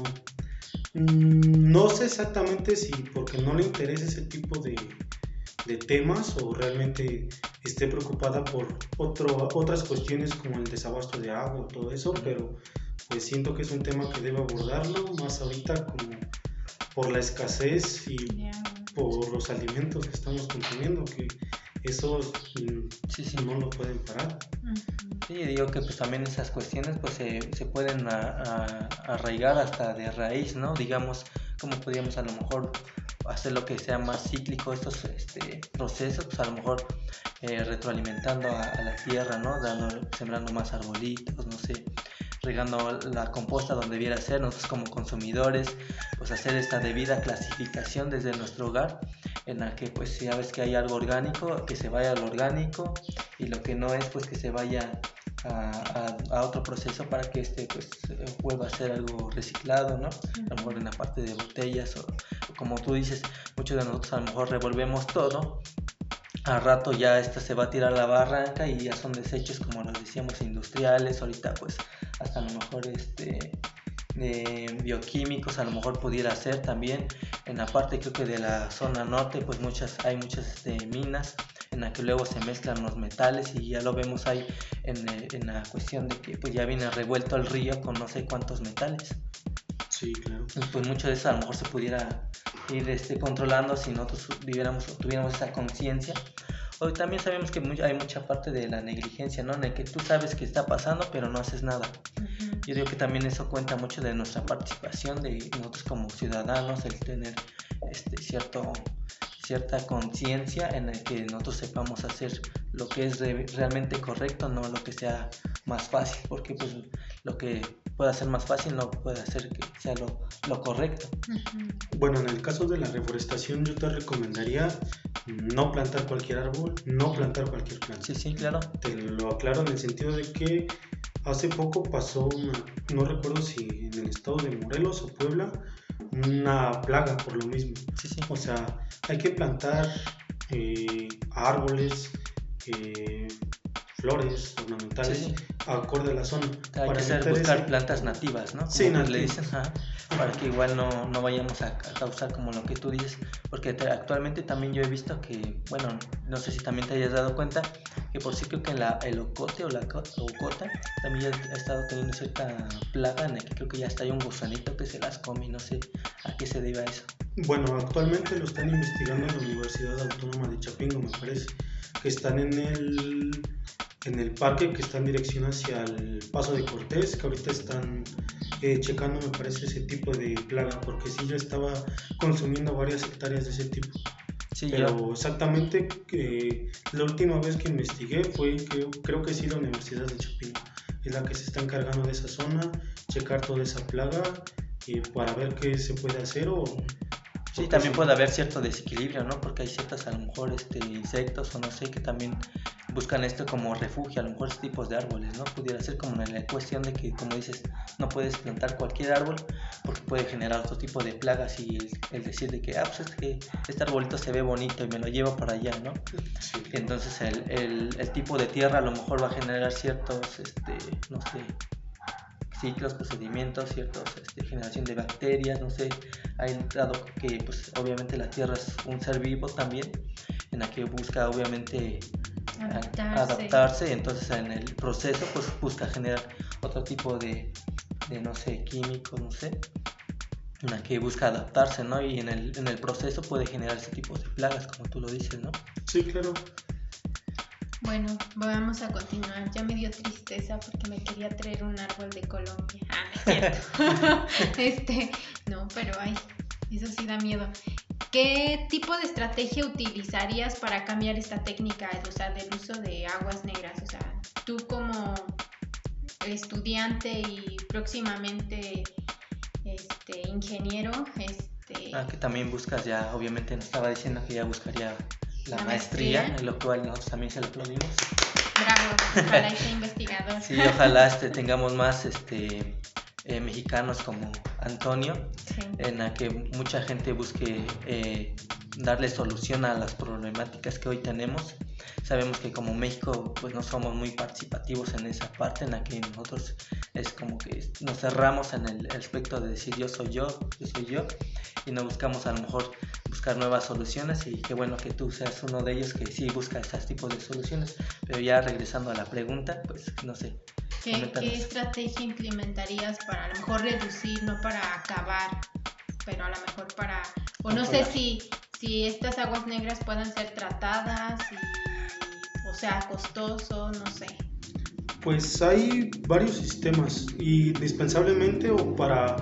mm, no sé exactamente si porque no le interesa ese tipo de, de temas o realmente esté preocupada por otro, otras cuestiones como el desabasto de agua, todo eso, pero pues siento que es un tema que debe abordarlo más ahorita como por la escasez y por los alimentos que estamos consumiendo, que esos mm, sí, sí. no lo pueden parar. Sí, digo que pues también esas cuestiones pues se, se pueden arraigar hasta de raíz, ¿no? Digamos, como podríamos a lo mejor hacer lo que sea más cíclico estos este, procesos, pues a lo mejor eh, retroalimentando a, la tierra, ¿no? Dando, sembrando más arbolitos, no sé, regando la composta donde debiera ser, nosotros como consumidores, pues hacer esta debida clasificación desde nuestro hogar, en la que pues si ves que hay algo orgánico, que se vaya al orgánico, y lo que no es, pues que se vaya a, a, otro proceso para que este pues vuelva a ser algo reciclado, ¿no? A lo mejor en la parte de botellas o, como tú dices, muchos de nosotros a lo mejor revolvemos todo, al rato ya esta se va a tirar a la barranca y ya son desechos como los decíamos industriales, ahorita pues hasta a lo mejor este bioquímicos a lo mejor pudiera ser también. En la parte creo que de la zona norte pues muchas hay muchas este, minas en la que luego se mezclan los metales y ya lo vemos ahí en, eh, en, la cuestión de que pues ya viene revuelto el río con no sé cuántos metales. Sí claro. Pues mucho de eso a lo mejor se pudiera ir este, controlando si nosotros viviéramos tuviéramos esa conciencia Hoy también sabemos que hay mucha parte de la negligencia, ¿no? En el que tú sabes que está pasando, pero no haces nada. Yo digo que también eso cuenta mucho de nuestra participación, de nosotros como ciudadanos, el tener este cierto cierta conciencia en el que nosotros sepamos hacer lo que es realmente correcto, no lo que sea más fácil, porque pues lo que pueda ser más fácil no puede hacer que sea lo, lo correcto. Bueno, en el caso de la reforestación yo te recomendaría no plantar cualquier árbol, no plantar cualquier planta. Sí, sí, claro. Te lo aclaro en el sentido de que hace poco pasó, no recuerdo si en el estado de Morelos o Puebla, una plaga por lo mismo. Sí, sí. O sea, hay que plantar eh, árboles, eh, flores ornamentales acorde a la zona. Hay para que buscar plantas nativas, ¿no? sí, le dicen, para que igual no, no vayamos a, causar como lo que tú dices, porque actualmente también yo he visto que, bueno, no sé si también te hayas dado cuenta, que por sí creo que la, el ocote o la ocota también ha estado teniendo cierta plaga en el que creo que ya está hay un gusanito que se las come, no sé a qué se deba eso. Bueno, actualmente lo están investigando en la Universidad Autónoma de Chapingo, me parece, que están en el en el parque que está en dirección hacia el Paso de Cortés, que ahorita están eh, checando, me parece, ese tipo de plaga, porque sí, yo estaba consumiendo varias hectáreas de ese tipo. Sí, Pero exactamente, que la última vez que investigué fue, que, creo que sí, la Universidad de Chapín, es la que se está encargando de esa zona, checar toda esa plaga y para ver qué se puede hacer o Sí, también puede haber cierto desequilibrio, ¿no? Porque hay ciertas, a lo mejor, este, insectos o no sé, que también buscan esto como refugio, a lo mejor este tipos de árboles, ¿no? Pudiera ser como en la cuestión de que, como dices, no puedes plantar cualquier árbol porque puede generar otro tipo de plagas y el, decir de que, ah, pues este, este arbolito se ve bonito y me lo llevo para allá, ¿no? Entonces el, el, el, tipo de tierra a lo mejor va a generar ciertos, este, no sé, ciclos, procedimientos, ciertos, este, generación de bacterias, no sé, hay dado que pues obviamente la Tierra es un ser vivo también, en la que busca obviamente adaptarse, entonces en el proceso pues busca generar otro tipo de, de no sé, químico, no sé, en la que busca adaptarse, ¿no? Y en el, en el proceso puede generar ese tipo de plagas, como tú lo dices, ¿no? Sí, claro. Bueno, vamos a continuar. Ya me dio tristeza porque me quería traer un árbol de Colombia. Ah, es cierto. <laughs> <laughs> este, no, pero ay, eso sí da miedo. ¿Qué tipo de estrategia utilizarías para cambiar esta técnica, o sea, del uso de aguas negras? O sea, tú como estudiante y próximamente este ingeniero, este ah, que también buscas ya, obviamente nos estaba diciendo que ya buscaría la, maestría, en lo cual nosotros también se lo aplaudimos. Bravo, <laughs> ojalá esté investigador. Sí, ojalá este, tengamos más este, eh, mexicanos como Antonio, en la que mucha gente busque eh, darle solución a las problemáticas que hoy tenemos. Sabemos que como México pues no somos muy participativos en esa parte en la que nosotros es como que nos cerramos en el aspecto de decir yo soy yo, yo soy yo y no buscamos a lo mejor buscar nuevas soluciones y qué bueno que tú seas uno de ellos que sí busca estos tipos de soluciones. Pero ya regresando a la pregunta, pues no sé. ¿Qué, ¿qué estrategia implementarías para a lo mejor reducir, no para acabar, pero a lo mejor para, o no sé si, si estas aguas negras puedan ser tratadas, y, o sea, costoso, no sé. Pues hay varios sistemas y indispensablemente o para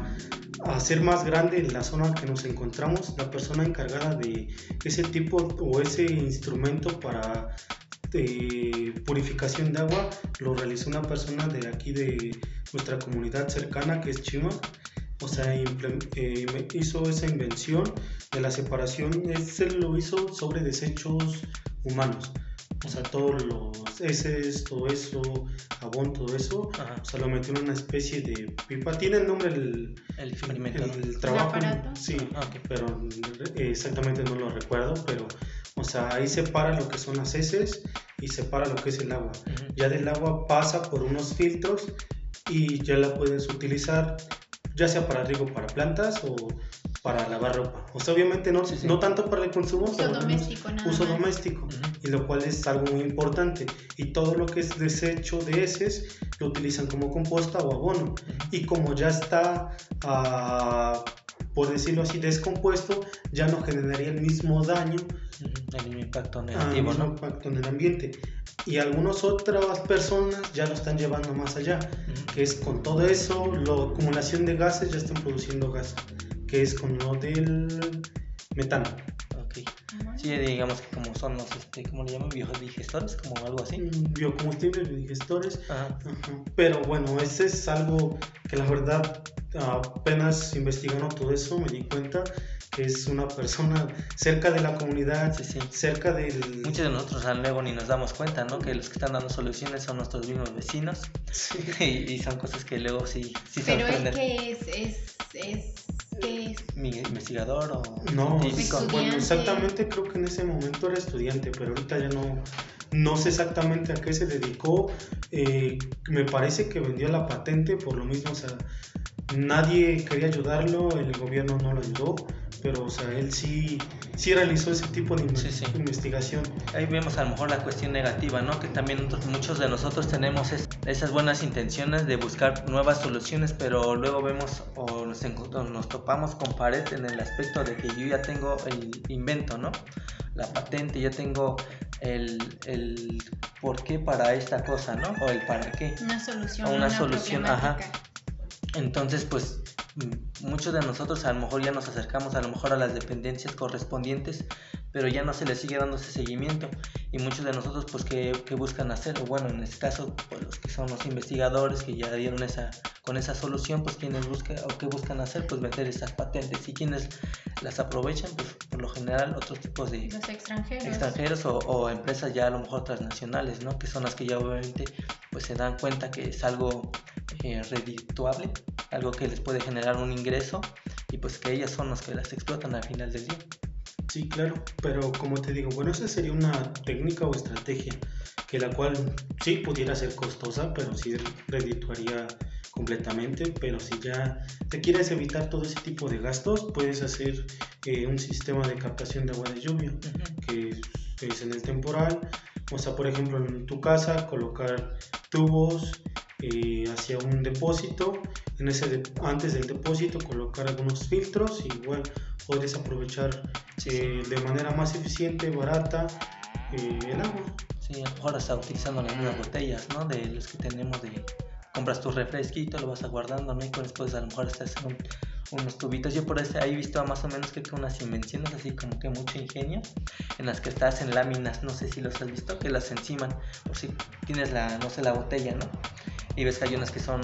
hacer más grande la zona que nos encontramos, la persona encargada de ese tipo o ese instrumento para eh, purificación de agua lo realizó una persona de aquí de nuestra comunidad cercana que es Chima. O sea, eh, hizo esa invención de la separación, él lo hizo sobre desechos humanos o sea, todos los heces, todo eso, jabón, todo eso, o sea, lo metió en una especie de pipa. Tiene el nombre el, el El, trabajo. Sí, ah, pero exactamente no lo recuerdo, pero, o sea, ahí separa lo que son las heces y separa lo que es el agua. Ya del agua pasa por unos filtros y ya la puedes utilizar ya sea para riego para plantas o para lavar ropa. O sea, obviamente no, no tanto para el consumo, uso doméstico, nada uso doméstico, y lo cual es algo muy importante. Y todo lo que es desecho de heces lo utilizan como composta o abono. Y como ya está, uh, por decirlo así, descompuesto, ya no generaría el mismo daño. El mismo impacto negativo, ¿no? impacto en el ambiente. Y algunas otras personas ya lo están llevando más allá, que es con todo eso, la acumulación de gases ya están produciendo gas que es con lo del metano. Ok. Sí, digamos que como son los, este, ¿cómo le llaman? Biodigestores, como algo así. Mm, biocombustibles, biodigestores. Pero bueno, ese es algo que la verdad apenas investigando todo eso me di cuenta que es una persona cerca de la comunidad, cerca del... Muchos de nosotros luego ni nos damos cuenta, ¿no? Que los que están dando soluciones son nuestros mismos vecinos <laughs> y, son cosas que luego sí, sí Pero es que es, es, es ¿Mi investigador o no, Bueno, exactamente creo que en ese momento era estudiante, pero ahorita ya no, no sé exactamente a qué se dedicó. Eh, me parece que vendió la patente por lo mismo, o sea, nadie quería ayudarlo, el gobierno no lo ayudó pero o sea, él sí, sí realizó ese tipo de investigación. Ahí vemos a lo mejor la cuestión negativa, ¿no? Que también muchos de nosotros tenemos esas buenas intenciones de buscar nuevas soluciones, pero luego vemos o nos, nos topamos con pared en el aspecto de que yo ya tengo el invento, ¿no? La patente, ya tengo el, el por qué para esta cosa, ¿no? O el para qué. Una solución. O una, solución, ajá. Entonces, pues muchos de nosotros a lo mejor ya nos acercamos a lo mejor a las dependencias correspondientes, pero ya no se les sigue dando ese seguimiento. Y muchos de nosotros, pues, que, buscan hacer? O bueno, en este caso, pues, los que son los investigadores que ya dieron esa, con esa solución, pues, quienes buscan o qué buscan hacer? Pues, vender esas patentes. Y quienes las aprovechan, pues, por lo general, otros tipos de... Los extranjeros. Extranjeros o, o empresas ya a lo mejor transnacionales, ¿no? Que son las que ya obviamente, pues, se dan cuenta que es algo eh, redituable, algo que les puede generar un ingreso y pues que ellas son las que las explotan al final del día. Sí, claro, pero como te digo, bueno, esa sería una técnica o estrategia que la cual sí pudiera ser costosa, pero sí redituaría completamente, pero si ya te quieres evitar todo ese tipo de gastos, puedes hacer eh, un sistema de captación de agua de lluvia, que es en el temporal, o sea, por ejemplo, en tu casa colocar tubos eh, hacia un depósito. En ese antes del depósito colocar algunos filtros y bueno, puedes aprovechar eh, de manera más eficiente, barata eh, el agua. Sí, ahora está utilizando las mismas botellas, ¿no? De los que tenemos de compras tu refresquito, lo vas aguardando, ¿no? Y después a lo mejor estás en unos tubitos. Yo por ese ahí he visto más o menos que unas invenciones así como que mucho ingenio, en las que estás en láminas, no sé si los has visto, que las enciman, por si tienes la, no sé, la botella, ¿no? y ves que hay unas que son,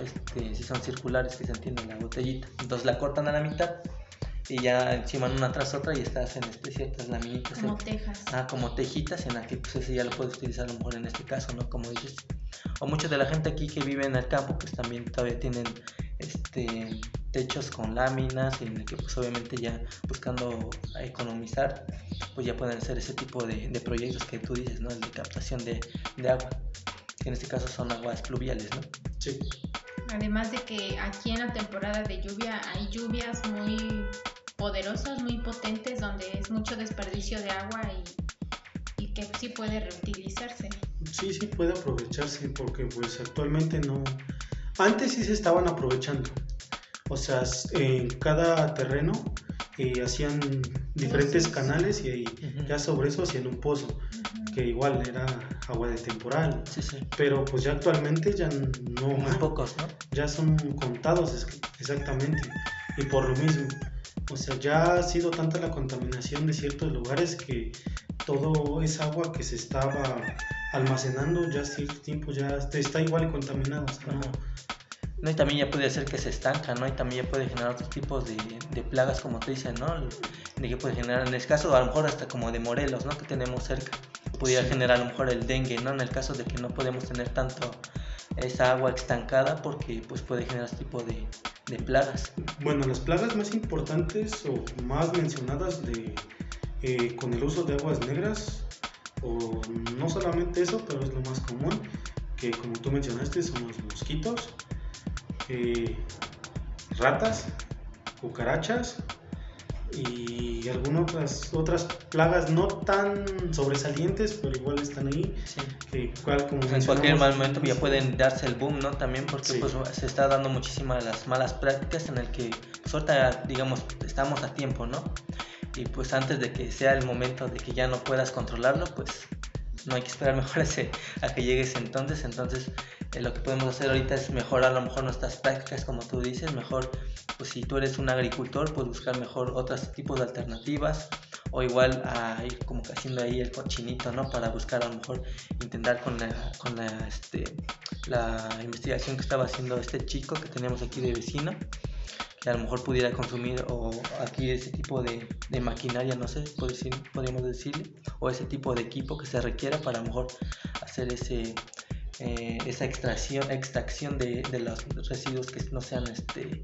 este, si son circulares, que se entiende la botellita. Entonces la cortan a la mitad y ya encima una tras otra y estás en este, ciertas laminitas. Como tejas. Ah, como tejitas en la que pues ese ya lo puedes utilizar a lo mejor en este caso, ¿no? Como dices. O mucha de la gente aquí que vive en el campo pues también todavía tienen este techos con láminas y en el que pues obviamente ya buscando economizar pues ya pueden hacer ese tipo de, de proyectos que tú dices, ¿no? El de captación de, de agua en este caso son aguas pluviales, ¿no? Sí. Además de que aquí en la temporada de lluvia hay lluvias muy poderosas, muy potentes, donde es mucho desperdicio de agua y, y que sí puede reutilizarse. Sí, sí puede aprovecharse porque pues actualmente no... Antes sí se estaban aprovechando. O sea, en cada terreno eh, hacían diferentes canales y ya sobre eso hacían un pozo que igual era agua de temporal. Pero pues ya actualmente ya no... Muy pocos, ¿no? Ya son contados exactamente. Y por lo mismo, o sea, ya ha sido tanta la contaminación de ciertos lugares que todo esa agua que se estaba almacenando ya cierto tiempo ya está igual contaminado. ¿no? y también ya puede ser que se estanca, ¿no? Y también ya puede generar otros tipos de, de plagas, como te dicen, ¿no? De que puede generar, en este caso, a lo mejor hasta como de Morelos, ¿no? Que tenemos cerca pudiera generar a lo mejor el dengue, ¿no? En el caso de que no podemos tener tanto esa agua estancada porque pues puede generar este tipo de, de plagas. Bueno, las plagas más importantes o más mencionadas de, eh, con el uso de aguas negras, o no solamente eso, pero es lo más común, que como tú mencionaste son los mosquitos, eh, ratas, cucarachas y algunas otras, otras plagas no tan sobresalientes, pero igual están ahí. Que como en cualquier momento ya pueden darse el boom, ¿no? También porque pues, se está dando muchísimas las malas prácticas en el que pues, digamos, estamos a tiempo, ¿no? Y pues antes de que sea el momento de que ya no puedas controlarlo, pues no hay que esperar <laughs> mejor a que llegue entonces. Entonces, eh, lo que podemos hacer ahorita es mejorar a lo mejor nuestras prácticas, como tú dices, mejor, pues si tú eres un agricultor, pues buscar mejor otros tipos de alternativas o igual a ir como que haciendo ahí el cochinito, ¿no? Para buscar a lo mejor intentar con la, con la, este, la investigación que estaba haciendo este chico que tenemos aquí de vecino que a lo mejor pudiera consumir o adquirir ese tipo de, de maquinaria, no sé, podríamos decirle, o ese tipo de equipo que se requiera para a lo mejor hacer ese, eh, esa extracción, extracción de, de, los residuos que no sean este,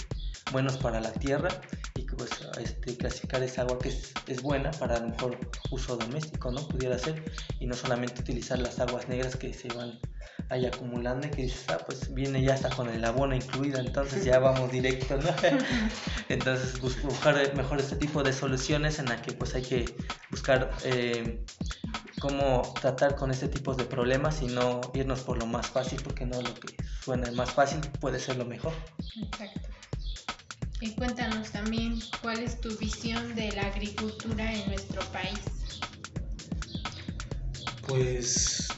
buenos para la tierra y pues este, clasificar esa agua que es, es, buena para a lo mejor uso doméstico, ¿no? Pudiera ser, y no solamente utilizar las aguas negras que se van ahí acumulando y que dices, ah, pues viene ya hasta con el abono incluido, entonces ya vamos directo, ¿no? <laughs> entonces buscar mejor este tipo de soluciones en la que pues hay que buscar eh, cómo tratar con este tipo de problemas y no irnos por lo más fácil, porque no lo que suena más fácil puede ser lo mejor. Exacto. Y cuéntanos también cuál es tu visión de la agricultura en nuestro país. Pues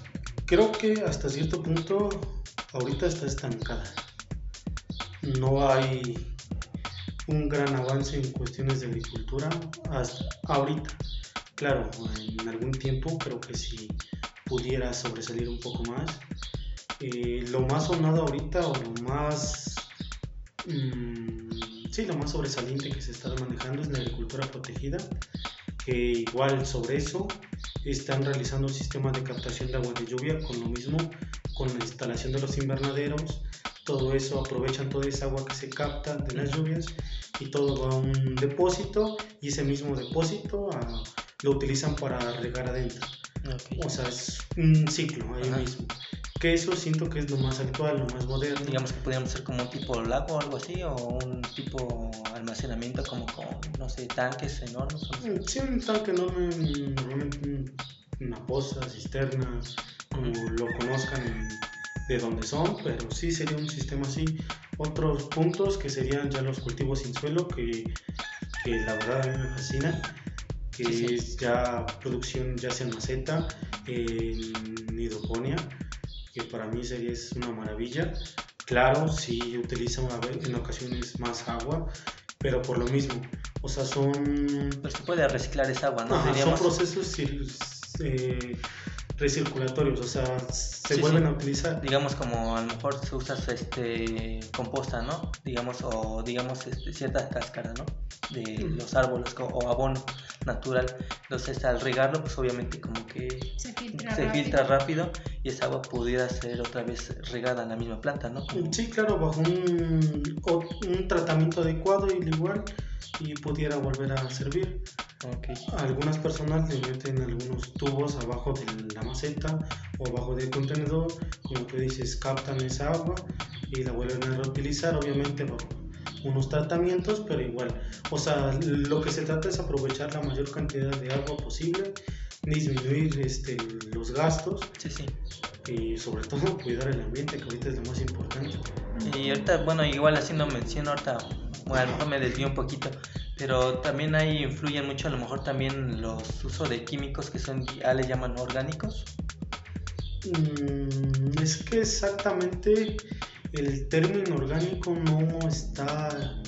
creo que hasta cierto punto ahorita está estancada. No hay un gran avance en cuestiones de agricultura hasta ahorita. Claro, en algún tiempo creo que si pudiera sobresalir un poco más. Eh, lo más sonado ahorita o lo más... Mm, sí, lo más sobresaliente que se está manejando es la agricultura protegida, que igual sobre eso están realizando un sistema de captación de agua de lluvia con lo mismo, con la instalación de los invernaderos, todo eso aprovechan toda esa agua que se capta de las lluvias y todo va a un depósito y ese mismo depósito ah, lo utilizan para regar adentro. O sea, es un ciclo ahí mismo. Que eso siento que es lo más actual, lo más moderno. Digamos que podríamos ser como un tipo lago o algo así, o un tipo almacenamiento como con, no sé, tanques enormes. Mm, sí, un tanque enorme, normalmente una poza, cisterna, como lo conozcan de donde son, pero sí sería un sistema así. Otros puntos que serían ya los cultivos sin suelo, que, que la verdad a mí me fascina, que es ya producción ya sea en maceta, en hidroponía que para mí sería es una maravilla. Claro, sí utilizan en ocasiones más agua, pero por lo mismo, o sea, son... Pues se puede reciclar esa agua, ¿no? Son procesos eh, recirculatorios, o sea, se vuelven a utilizar. Digamos como a lo mejor se usa este composta, ¿no? Digamos, o digamos este, ciertas cáscaras, ¿no? De los árboles o abono natural. Entonces al regarlo, pues obviamente como que se filtra, se rápido. filtra rápido y esa agua pudiera ser otra vez regada en la misma planta, ¿no? Sí, claro, bajo un, un tratamiento adecuado y igual y pudiera volver a servir. Algunas personas le meten algunos tubos abajo de la maceta o abajo del contenedor, como tú dices, captan esa agua y la vuelven a reutilizar, obviamente bajo unos tratamientos, pero igual. O sea, lo que se trata es aprovechar la mayor cantidad de agua posible, disminuir este, los gastos. Sí, sí. Y sobre todo <laughs> cuidar el ambiente, que ahorita es lo más importante. Y ahorita, bueno, igual haciendo mención, ahorita, bueno, a lo mejor me desvío un poquito, pero también ahí influyen mucho a lo mejor también los usos de químicos que son, ya le llaman orgánicos. Mm, es que exactamente el término orgánico no está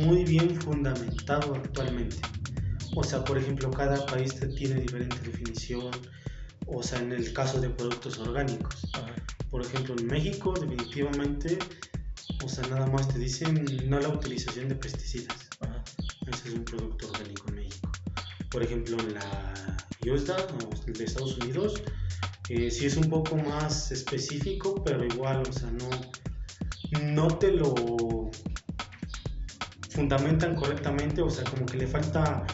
muy bien fundamentado actualmente. O sea, por ejemplo, cada país tiene diferente definición. O sea, en el caso de productos orgánicos. Por ejemplo, en México definitivamente, o sea, nada más te dicen no la utilización de pesticidas. Ese es un producto orgánico en México. Por ejemplo, en la USDA de Estados Unidos, eh, sí es un poco más específico, pero igual, o sea, no, no te lo fundamentan correctamente, o sea, como que le falta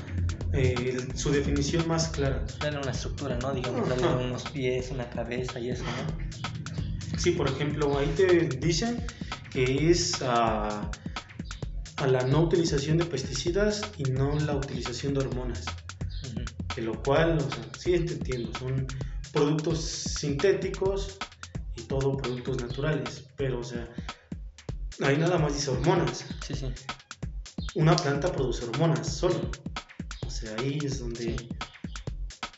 eh, su definición más clara. Darle una estructura, ¿no? Digamos, darle unos pies, una cabeza y eso, ¿no? Sí, por ejemplo, ahí te dicen que es... A la no utilización de pesticidas y no la utilización de hormonas. Que lo cual, o sea, sí te entiendo, son productos sintéticos y todo productos naturales, pero o sea, ahí nada más dice hormonas. Sí, sí. Una planta produce hormonas solo. O sea, ahí es donde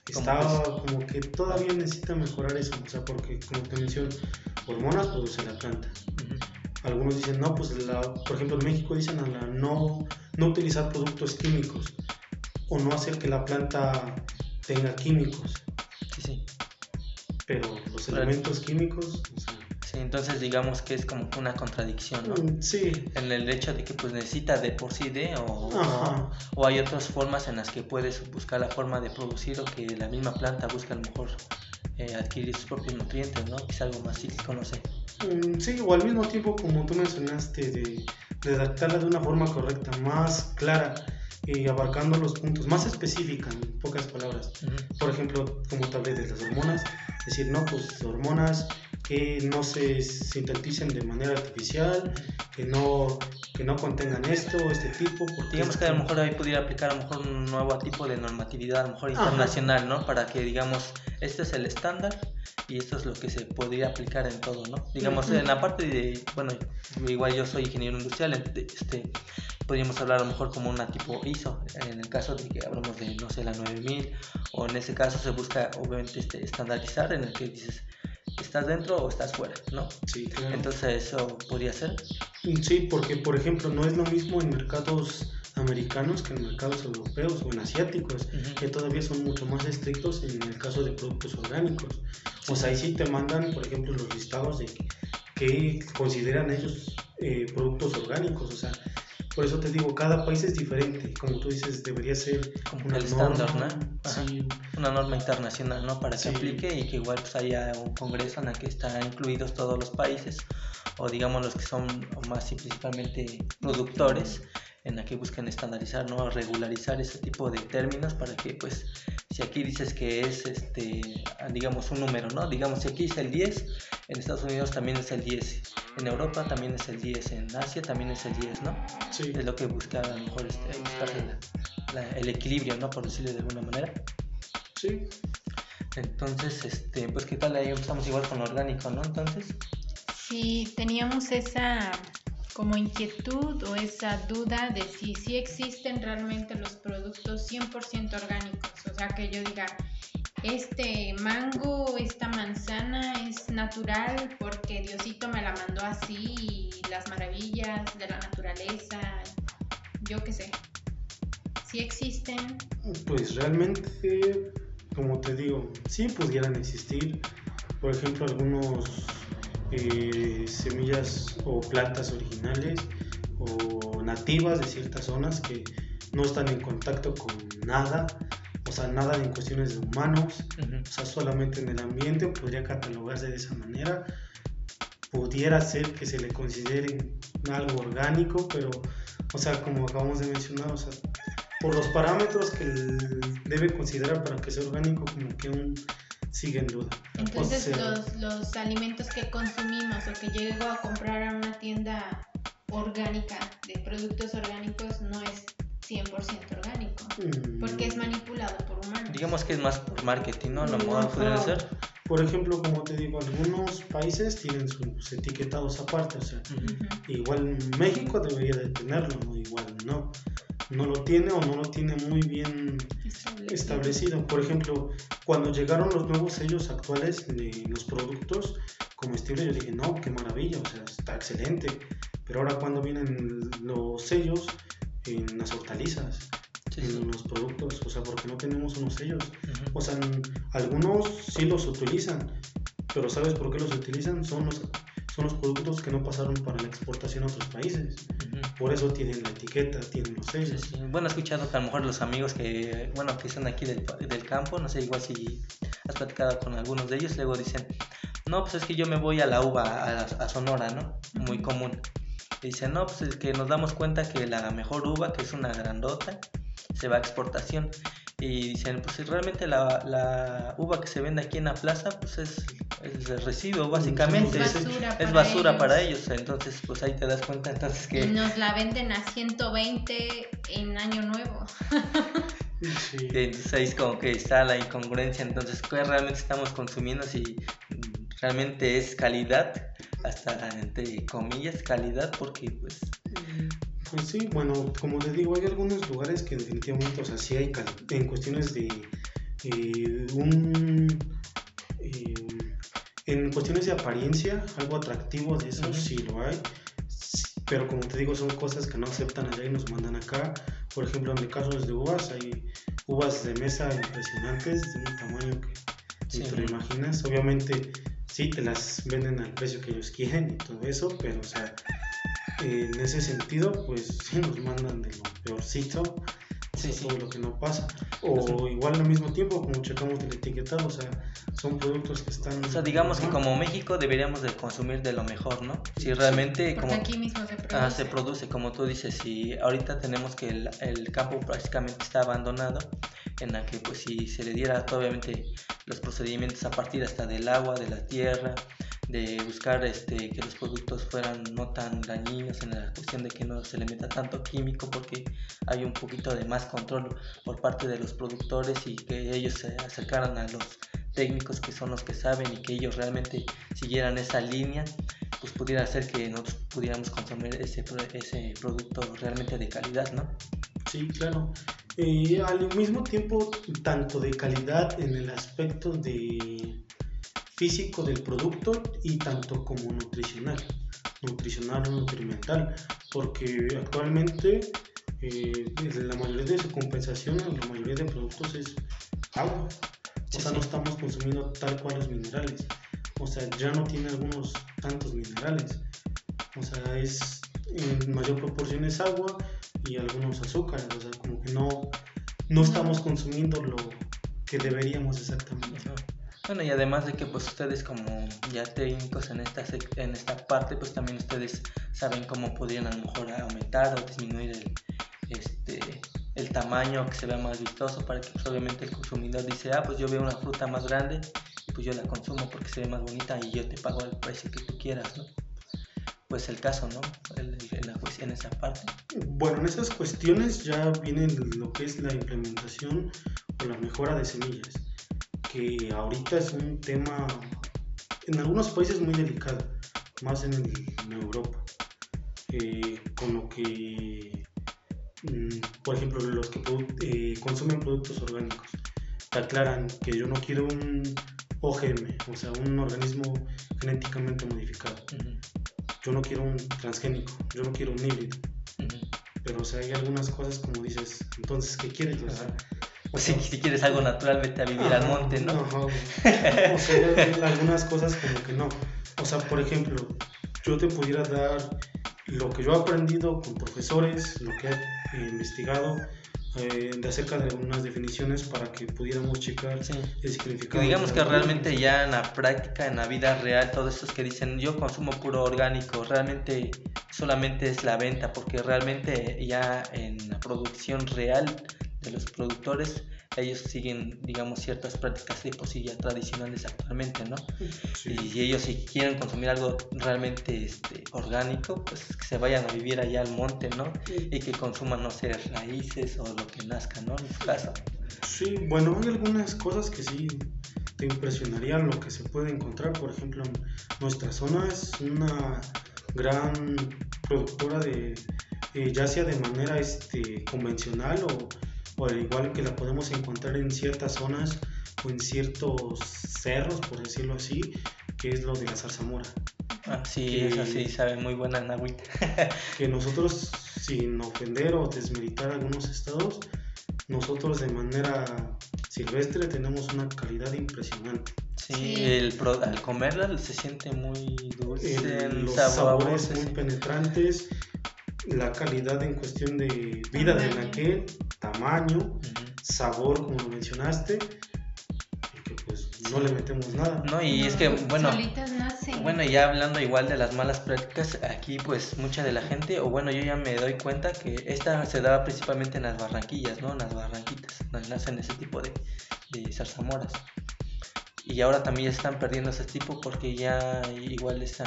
está como que todavía necesita mejorar eso, o sea, porque como te menciono, hormonas produce la planta. Algunos dicen, no, pues la, por ejemplo en México dicen a la no, no utilizar productos químicos o no hacer que la planta tenga químicos. Sí, sí. Pero los elementos químicos, Sí, entonces digamos que es como una contradicción, ¿no? Mm, sí. En el hecho de que pues necesita de por sí de o, o, hay otras formas en las que puedes buscar la forma de producir o que la misma planta busca a lo mejor eh, adquirir sus propios nutrientes, ¿no? Quizá algo más cíclico, no sé. Mm, sí, o al mismo tiempo como tú mencionaste de, de adaptarla de una forma correcta, más clara y abarcando los puntos más específica, en pocas palabras. Por ejemplo, como tal vez de las hormonas, decir, no, pues hormonas que no se sinteticen de manera artificial, que no, que no contengan esto o este tipo. Digamos que a lo mejor ahí pudiera aplicar a lo mejor un nuevo tipo de normatividad, a lo mejor internacional, ¿no? Para que digamos, este es el estándar y esto es lo que se podría aplicar en todo, ¿no? Digamos, en la parte de, bueno, igual yo soy ingeniero industrial, este, podríamos hablar a lo mejor como una tipo ISO, en el caso de que hablamos de, no sé, la 9000, o en ese caso se busca obviamente este, estandarizar en el que dices, ¿Estás dentro o estás fuera? ¿No? Sí, claro. Entonces, ¿eso podría ser? Sí, porque, por ejemplo, no es lo mismo en mercados americanos que en mercados europeos o en asiáticos, que todavía son mucho más estrictos en el caso de productos orgánicos. O sea, ahí sí te mandan, por ejemplo, los listados de que consideran ellos eh, productos orgánicos. O sea, por eso te digo, cada país es diferente. Como tú dices, debería ser como un estándar, ¿no? Sí. Una norma internacional, ¿no? Para que aplique y que igual pues, haya un congreso en el que están incluidos todos los países o digamos los que son más y principalmente productores en la que buscan estandarizar, ¿no? regularizar ese tipo de términos para que, pues, si aquí dices que es, este, digamos, un número, ¿no? Digamos, si aquí es el 10, en Estados Unidos también es el 10, en Europa también es el 10, en Asia también es el 10, ¿no? Sí. Es lo que busca a lo mejor este, buscar el equilibrio, ¿no? Por decirlo de alguna manera. Sí. Entonces, este, pues, ¿qué tal? Ahí empezamos igual con orgánico, ¿no? Entonces. Sí, teníamos esa como inquietud o esa duda de si sí existen realmente los productos 100% orgánicos. O sea, que yo diga, este mango, esta manzana es natural porque Diosito me la mandó así y las maravillas de la naturaleza, yo qué sé. ¿Sí existen? Pues realmente, como te digo, sí pudieran existir. Por ejemplo, algunos eh, semillas o plantas originales o nativas de ciertas zonas que no están en contacto con nada, o sea, nada en cuestiones de humanos, o sea, solamente en el ambiente, podría catalogarse de esa manera. Pudiera ser que se le considere algo orgánico, pero, o sea, como acabamos de mencionar, o sea, por los parámetros que debe considerar para que sea orgánico, como que un sigue en duda. Entonces los, los, alimentos que consumimos o que llego a comprar a una tienda orgánica de productos orgánicos no es 100% orgánico, mm. porque es manipulado por humanos. Digamos que es más por marketing, ¿no? lo mejor puede ser. Por ejemplo, como te digo, algunos países tienen sus etiquetados aparte, o sea, igual México debería de tenerlo, ¿no? Igual no no lo tiene o no lo tiene muy bien establecido. Por ejemplo, cuando llegaron los nuevos sellos actuales de los productos comestibles, yo dije, no, qué maravilla, o sea, está excelente. Pero ahora cuando vienen los sellos en las hortalizas, en los productos, o sea, porque no tenemos unos sellos. O sea, algunos sí los utilizan, pero ¿sabes por qué los utilizan? Son los son los productos que no pasaron para la exportación a otros países. Por eso tienen la etiqueta, tienen los sellos. Bueno, he escuchado que a lo mejor los amigos que, bueno, que están aquí del, del, campo, no sé, igual si has platicado con algunos de ellos, luego dicen, no, pues es que yo me voy a la uva, a, a Sonora, ¿no? Muy común. Y dicen, no, pues es que nos damos cuenta que la mejor uva, que es una grandota, se va a exportación. Y dicen, pues realmente la, la uva que se vende aquí en la plaza, pues es es el residuo básicamente. Es basura, es para, basura ellos. para ellos. Entonces, pues ahí te das cuenta entonces Y que... nos la venden a 120 en Año Nuevo. Sí. Entonces ahí es como que está la incongruencia. Entonces, ¿qué realmente estamos consumiendo? Si realmente es calidad, hasta entre comillas calidad, porque pues... Pues sí, bueno, como les digo, hay algunos lugares que definitivamente, o sea, sí hay en cuestiones de eh, un... eh, en cuestiones de apariencia, algo atractivo de eso, Ujú. sí lo hay. Pero como te digo, son cosas que no aceptan allá y nos mandan acá. Por ejemplo, en el caso de uvas, hay uvas de mesa impresionantes, de un tamaño que Sí. ni te lo imaginas. Obviamente, sí, te las venden al precio que ellos quieren y todo eso, pero, o sea, en ese sentido, pues <laughs> sí nos mandan de lo peorcito, Sí, sí. todo lo que no pasa. O igual al mismo tiempo, como checamos el etiquetado, o sea, son productos que están... O sea, digamos que como México deberíamos de consumir de lo mejor, ¿no? Si realmente Porque como... aquí mismo se produce. Ah, se produce, como tú dices, si ahorita tenemos que el, el campo prácticamente está abandonado, en la que pues si se le diera obviamente los procedimientos a partir hasta del agua, de la tierra, de buscar este que los productos fueran no tan dañinos en la cuestión de que no se le meta tanto químico porque hay un poquito de más control por parte de los productores y que ellos se acercaran a los técnicos que son los que saben y que ellos realmente siguieran esa línea pues pudiera hacer que nosotros pudiéramos consumir ese, ese producto realmente de calidad, ¿no? Sí, claro. Eh, al mismo tiempo, tanto de calidad en el aspecto de físico del producto y tanto como nutricional, nutricional o nutrimental, porque actualmente eh, la mayoría de su compensación, la mayoría de productos es agua. O sea, no estamos consumiendo tal cual los minerales. O sea, ya no tiene algunos tantos minerales. O sea, es en mayor proporción es agua y algunos azúcares. O sea, como que no, no estamos consumiendo lo que deberíamos exactamente. Bueno, y además de que pues ustedes como ya técnicos en esta, en esta parte, pues también ustedes saben cómo podrían a lo mejor aumentar o disminuir el, este, el tamaño que se vea más vistoso para que pues, obviamente el consumidor dice, ah, pues yo veo una fruta más grande y pues yo la consumo porque se ve más bonita y yo te pago el precio que tú quieras, ¿no? Pues el caso, ¿no? En, esa parte. Bueno, en esas cuestiones ya viene lo que es la implementación o la mejora de semillas, que ahorita es un tema en algunos países muy delicado, más en, Europa, eh, con lo que, mm, por ejemplo, los que produ- eh, consumen productos orgánicos, te aclaran que yo no quiero un OGM, o sea, un organismo genéticamente modificado, yo no quiero un transgénico, yo no quiero un híbrido. Pero, o sea, hay algunas cosas como dices, entonces, ¿qué quieres? O sea, Pues si, si quieres algo natural, vete a vivir al ajá, monte, ¿no? ajá, <laughs> o sea, algunas cosas como que no. O sea, por ejemplo, yo te pudiera dar lo que yo he aprendido con profesores, lo que he investigado eh, de acerca de algunas definiciones para que pudiéramos checar Sí. el significado. digamos de que realmente ya en la práctica, en la vida real, todos estos que dicen yo consumo puro orgánico, realmente solamente es la venta, porque realmente ya en la producción real de los productores, ellos siguen, digamos, ciertas prácticas de ya tradicionales actualmente, ¿no? Sí. Y ellos si quieren consumir algo realmente este, orgánico, pues que se vayan a vivir allá al monte, ¿no? Y que consuman, no sé, raíces o lo que nazca, ¿no? En su caso. Sí, bueno, hay algunas cosas que sí te impresionarían lo que se puede encontrar. Por ejemplo, en nuestra zona es una gran productora de, eh, ya sea de manera este, convencional o, o al igual que la podemos encontrar en ciertas zonas o en ciertos cerros, por decirlo así, que es lo de la zarzamora. Ah, sí, Que- esa sí sabe muy buena en agüita. <laughs> Que nosotros, sin ofender o desmeritar algunos estados, nosotros de manera silvestre tenemos una calidad impresionante. Sí, Sí. El pro- al comerla se siente muy dulce, El- los sabroso, sabores muy sí. penetrantes, la calidad en cuestión de vida del Tamaño. naquel, tamaño, sabor, como lo mencionaste, y que pues no le metemos nada. No, y es que, No, bueno, Solitas nacen. bueno, ya hablando igual de las malas prácticas, aquí pues mucha de la gente, o bueno, yo ya me doy cuenta que esta se da principalmente en las barranquillas, ¿no? En las barranquitas, donde nacen ese tipo de, de zarzamoras. y ahora también están perdiendo ese tipo porque ya igual está,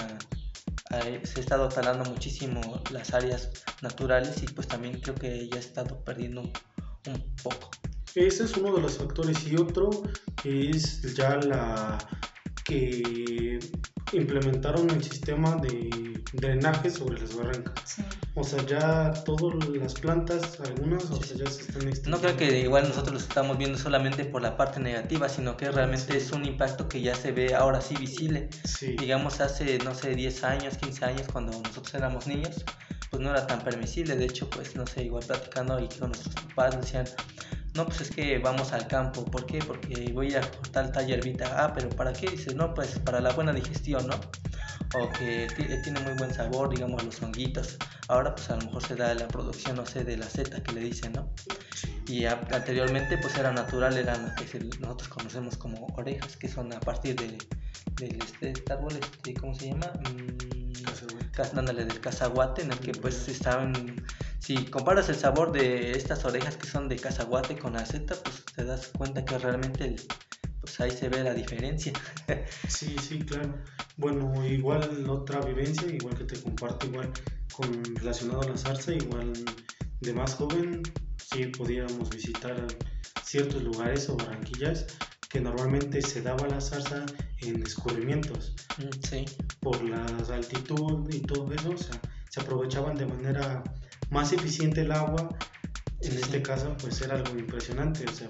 se ha estado talando muchísimo las áreas naturales y pues también creo que ya ha estado perdiendo un poco. Ese es uno de los factores y otro es ya la que implementaron el sistema de drenaje sobre las barrancas. O sea, ya todas las plantas, algunas, o sea, ya se están extinguiendo. No creo que igual nosotros lo estamos viendo solamente por la parte negativa, sino que realmente es un impacto que ya se ve ahora sí visible. Digamos, hace, no sé, 10 años, 15 años, cuando nosotros éramos niños, pues no era tan permisible. De hecho, pues, no sé, igual platicando y con nuestros papás decían, no, pues es que vamos al campo. ¿Por qué? Porque voy a cortar tal hierbita. Ah, pero ¿para qué? Dices, no, pues para la buena digestión, ¿no? O que tiene muy buen sabor, digamos, los honguitos. Ahora, pues a lo mejor se da la producción, no sé, de la seta que le dicen, ¿no? Y anteriormente, pues era natural, eran lo que nosotros conocemos como orejas, que son a partir de, este, árbol, este, ¿cómo se llama? Mm, cazaguate. del cazaguate, en el que pues estaban si comparas el sabor de estas orejas que son de cazaguate con aceta, pues te das cuenta que realmente pues ahí se ve la diferencia. <laughs> sí, sí, claro. Bueno, igual otra vivencia, igual que te comparto, igual con relacionado a la zarza, igual de más joven, sí podíamos visitar ciertos lugares o barranquillas que normalmente se daba la zarza en escurrimientos. Mm, sí. Por la altitud y todo eso, o sea, se aprovechaban de manera más eficiente el agua, en este caso pues era algo impresionante, o sea.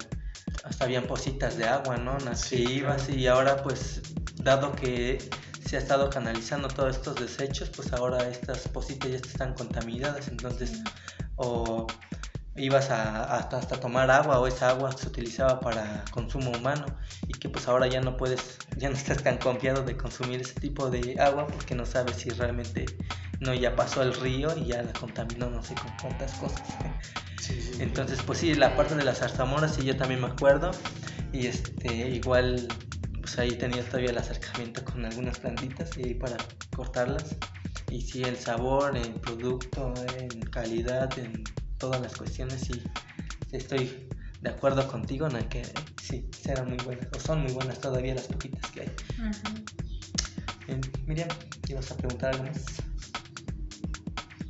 Hasta habían positas de agua, ¿no? Nativas y ahora pues dado que se ha estado canalizando todos estos desechos, pues ahora estas positas ya están contaminadas, entonces o ibas a, hasta, hasta tomar agua o esa agua se utilizaba para consumo humano y que pues ahora ya no puedes, <laughs> ya no estás tan confiado de consumir ese tipo de agua porque no sabes si realmente no ya pasó el río y ya la contaminó no sé con cuántas cosas. <laughs> Entonces pues sí, la parte de las zarzamoras sí yo también me acuerdo y este igual pues ahí tenía todavía el acercamiento con algunas plantitas y para cortarlas y sí el sabor, el producto, en calidad, en todas las cuestiones sí estoy de acuerdo contigo en que sí, serán muy buenas, o son muy buenas todavía las poquitas que hay. Miriam, ¿ibas a preguntar algo más?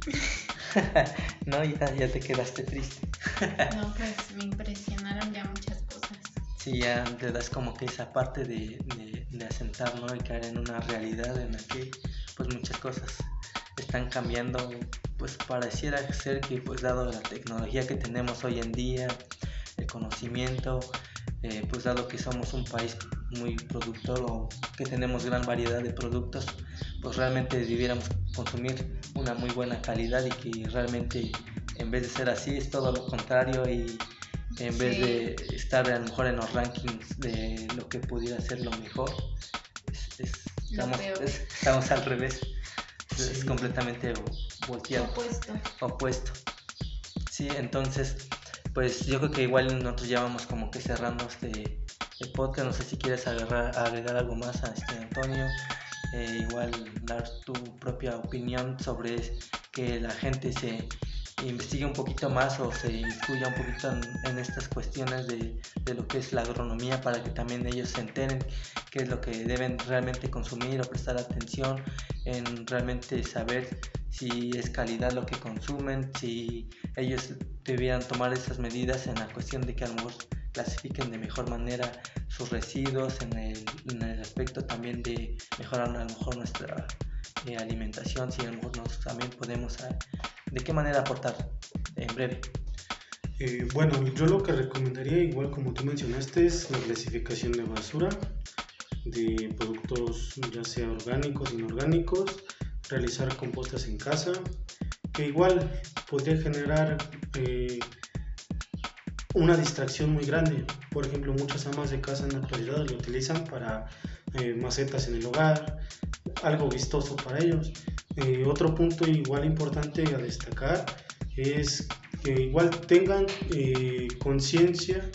<laughs> <laughs> no, ya, ya te quedaste triste. <laughs> no, pues me impresionaron ya muchas cosas. Sí, ya te das como que esa parte de, de, de asentar, ¿no? Y caer en una realidad en la que pues muchas cosas están cambiando pues pareciera ser que pues dado la tecnología que tenemos hoy en día, el conocimiento, eh, pues dado que somos un país muy productor o que tenemos gran variedad de productos, pues realmente debiéramos consumir una muy buena calidad y que realmente en vez de ser así es todo lo contrario y en vez de estar a lo mejor en los rankings de lo que pudiera ser lo mejor, estamos, estamos al revés es completamente Opuesto. Opuesto. Sí, entonces, pues yo creo que igual nosotros ya vamos como que cerrando este el podcast. No sé si quieres agarrar, agregar algo más a este Antonio. Eh, igual dar tu propia opinión sobre que la gente se investigue un poquito más o se instruya un poquito en, estas cuestiones de, de, lo que es la agronomía para que también ellos se enteren qué es lo que deben realmente consumir o prestar atención en realmente saber si es calidad lo que consumen, si ellos debieran tomar esas medidas en la cuestión de que a lo mejor clasifiquen de mejor manera sus residuos, en el, en el aspecto también de mejorar a lo mejor nuestra eh, alimentación, si nosotros también podemos, ah, ¿de qué manera aportar en breve? Eh, bueno, yo lo que recomendaría, igual como tú mencionaste, es la clasificación de basura de productos ya sea orgánicos, inorgánicos, realizar compostas en casa, que igual podría generar eh, una distracción muy grande. Por ejemplo, muchas amas de casa en la actualidad lo utilizan para macetas en el hogar, algo vistoso para ellos. Eh, otro punto igual importante a destacar es que igual tengan eh, conciencia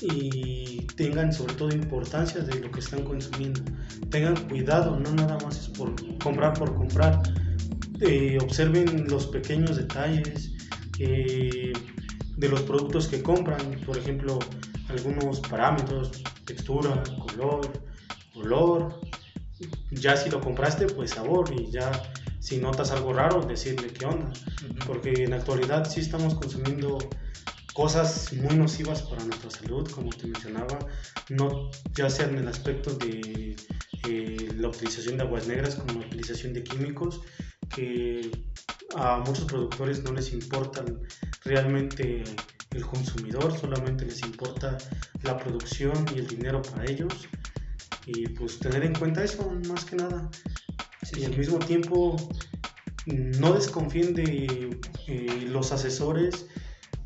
y tengan sobre todo importancia de lo que están consumiendo. Tengan cuidado, no nada más es por comprar por comprar. Eh, observen los pequeños detalles de los productos que compran, por ejemplo, algunos parámetros, textura, color, olor. Ya si lo compraste, pues sabor y ya si notas algo raro, decirle qué onda. Porque en la actualidad sí estamos consumiendo cosas muy nocivas para nuestra salud, como te mencionaba, no, ya sea en el aspecto de eh, la utilización de aguas negras como la utilización de químicos, que a muchos productores no les importa realmente el consumidor, solamente les importa la producción y el dinero para ellos. Y pues tener en cuenta eso más que nada. y al mismo tiempo no desconfíen de eh, los asesores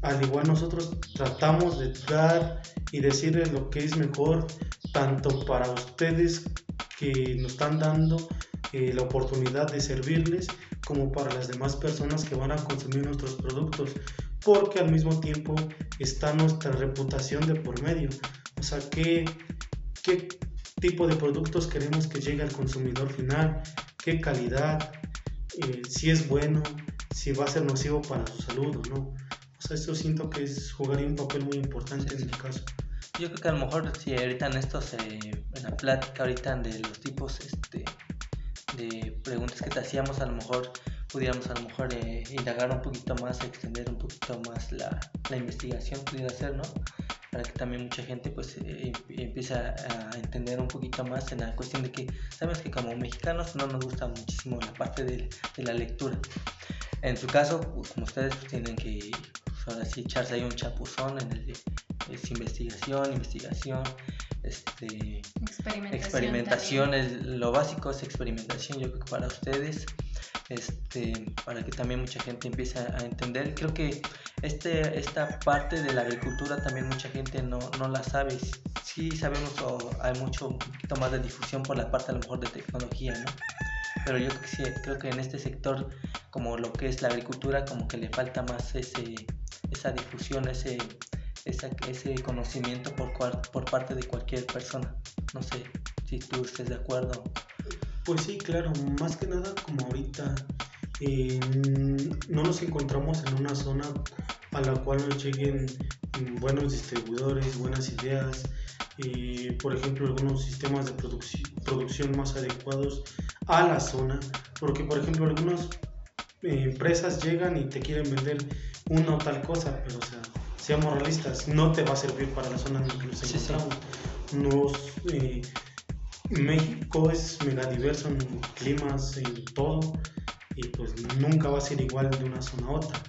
al igual nosotros tratamos de dar y decirles lo que es mejor, tanto para ustedes que nos están dando eh, la oportunidad de servirles, como para las demás personas que van a consumir nuestros productos, porque al mismo tiempo está nuestra reputación de por medio. O sea, ¿qué, qué tipo de productos queremos que llegue al consumidor final? ¿Qué calidad? Eh, si es bueno, si va a ser nocivo para su salud o no. O sea, eso siento que es, jugaría un papel muy importante en el caso. Yo creo que a lo mejor si ahorita en esto se, en la plática ahorita de los tipos este, de preguntas que te hacíamos, a lo mejor pudiéramos a lo mejor eh, indagar un poquito más, extender un poquito más la, la investigación pudiera ser, ¿no? Para que también mucha gente pues eh, empiece a, entender un poquito más en la cuestión de que sabemos que como mexicanos no nos gusta muchísimo la parte de, de la lectura. En su caso, pues, como ustedes pues, tienen que ahora sí echarse ahí un chapuzón en el de es investigación, investigación, este, experimentación, es, lo básico es experimentación, yo creo que para ustedes, este, para que también mucha gente empiece a entender. Creo que este, esta parte de la agricultura también mucha gente no, no la sabe. Sí sabemos o hay mucho un poquito más de difusión por la parte a lo mejor de tecnología, ¿no? Pero yo creo que, sí, creo que en este sector, como lo que es la agricultura, como que le falta más ese esa difusión, ese, ese conocimiento por, por parte de cualquier persona. No sé si tú estés de acuerdo. Pues sí, claro, más que nada como ahorita eh, no nos encontramos en una zona a la cual nos lleguen buenos distribuidores, buenas ideas, eh, por ejemplo algunos sistemas de producción más adecuados a la zona, porque por ejemplo algunas eh, empresas llegan y te quieren vender una o tal cosa, pero o sea, seamos realistas, no te va a servir para la zona en la que nos encontramos. Eh, México es mega diverso en climas, en todo, y pues nunca va a ser igual de una zona a otra.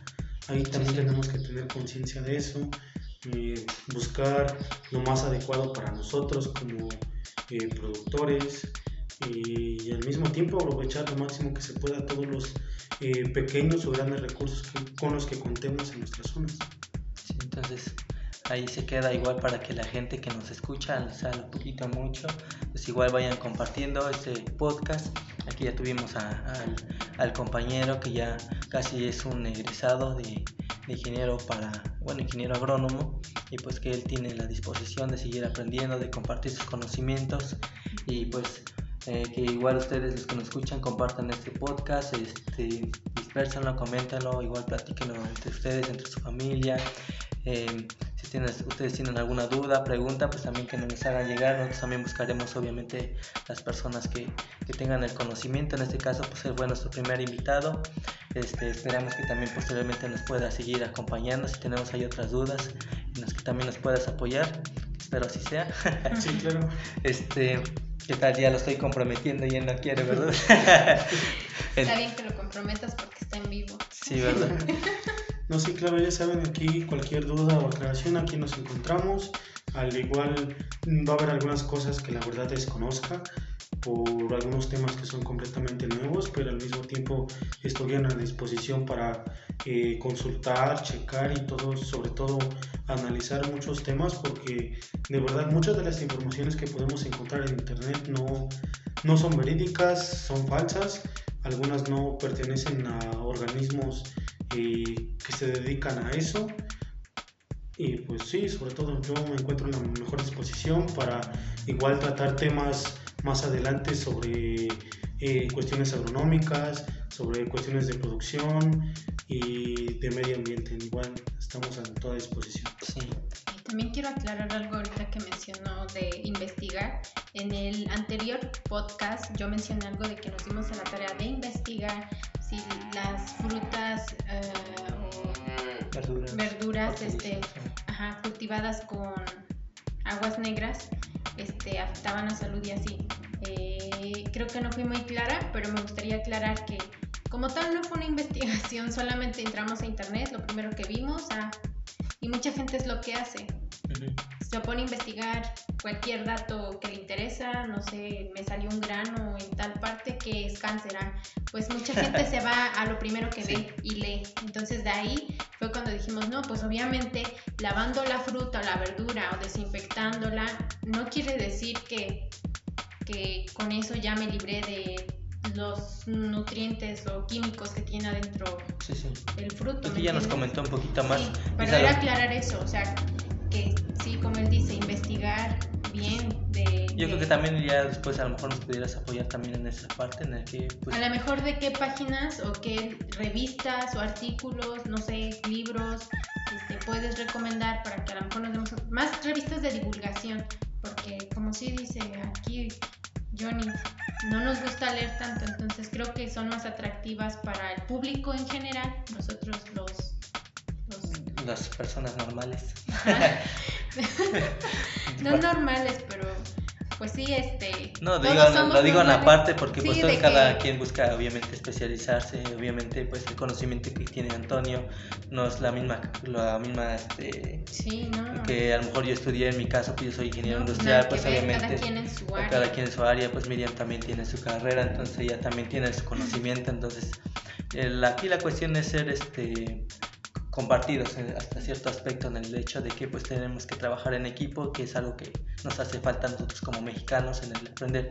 Ahí también tenemos que tener conciencia de eso, eh, buscar lo más adecuado para nosotros como eh, productores y, al mismo tiempo aprovechar lo máximo que se pueda todos los eh, pequeños o grandes recursos con los que contemos en nuestras zonas. entonces ahí se queda igual para que la gente que nos escucha, les un poquito mucho, pues igual vayan compartiendo este podcast. Aquí ya tuvimos al, compañero que ya casi es un egresado de, de, ingeniero para, bueno, ingeniero agrónomo, y pues que él tiene la disposición de seguir aprendiendo, de compartir sus conocimientos, y pues eh, que igual ustedes los que nos escuchan compartan este podcast, este, dispersanlo, coméntanlo, igual platíquenlo entre ustedes, entre su familia. Eh, si tienen, ustedes tienen alguna duda, pregunta, pues también que nos hagan llegar. Nosotros también buscaremos obviamente las personas que, que tengan el conocimiento. En este caso, pues él fue nuestro primer invitado. Este, esperamos que también posteriormente nos pueda seguir acompañando si tenemos ahí otras dudas en las que también nos puedas apoyar. Espero así sea. Sí, claro. <laughs> este, ¿Qué tal? Ya lo estoy comprometiendo y él no quiere, ¿verdad? <laughs> está bien que lo comprometas porque está en vivo. Sí, ¿verdad? <laughs> no, sí, claro, ya saben aquí cualquier duda o aclaración, aquí nos encontramos. Al igual va a haber algunas cosas que la verdad desconozca por algunos temas que son completamente nuevos, pero al mismo tiempo estoy a disposición para eh, consultar, checar y todo, sobre todo analizar muchos temas, porque de verdad muchas de las informaciones que podemos encontrar en internet no, no son verídicas, son falsas, algunas no pertenecen a organismos que se dedican a eso. Y pues sí, sobre todo yo me encuentro en la mejor disposición para igual tratar temas más adelante sobre eh, cuestiones agronómicas, sobre cuestiones de producción y de medio ambiente. Igual estamos a toda disposición. Sí. También quiero aclarar algo ahorita que mencionó de investigar. En el anterior podcast yo mencioné algo de que nos dimos a la tarea de investigar si las frutas eh, o verduras, este, cultivadas con aguas negras este, afectaban la salud y así. Eh, creo que no fui muy clara, pero me gustaría aclarar que como tal no fue una <laughs> investigación, solamente entramos a internet, lo primero que vimos, ah, y mucha gente es lo que hace. Se pone a investigar cualquier dato que le interesa, no sé, me salió un grano en tal parte que es cáncer. Ah, pues mucha gente se va a lo primero que <laughs> ve y lee. Entonces de ahí fue cuando dijimos, no, pues obviamente lavando la fruta o la verdura o desinfectándola no quiere decir que, que con eso ya me libré de los nutrientes o químicos que tiene adentro el fruto. Aquí ya nos comentó un poquito más. Sí, pero era aclarar eso, o sea, que sí, como él dice, investigar bien de... Yo creo que también ya después a lo mejor nos pudieras apoyar también en esa parte en el que... Pues... A lo mejor de qué páginas o qué revistas o artículos, no sé, libros, este, puedes recomendar para que a lo mejor nos demos más revistas de divulgación, porque como sí dice aquí Johnny, no nos gusta leer tanto, entonces creo que son más atractivas para el público en general, nosotros los... Las personas normales. <laughs> no normales, pero pues sí, este... No, lo digo en aparte porque pues cada quien busca obviamente especializarse, obviamente pues el conocimiento que tiene Antonio no es la misma, la misma, este, sí, no. que a lo mejor yo estudié en mi caso, pues yo soy ingeniero industrial, pues obviamente... Cada quien en su área. Cada quien en su área, pues Miriam también tiene su carrera, entonces ella también tiene su conocimiento, entonces aquí la cuestión es ser este compartidos hasta cierto aspecto en el hecho de que pues tenemos que trabajar en equipo, que es algo que nos hace falta a nosotros como mexicanos en el aprender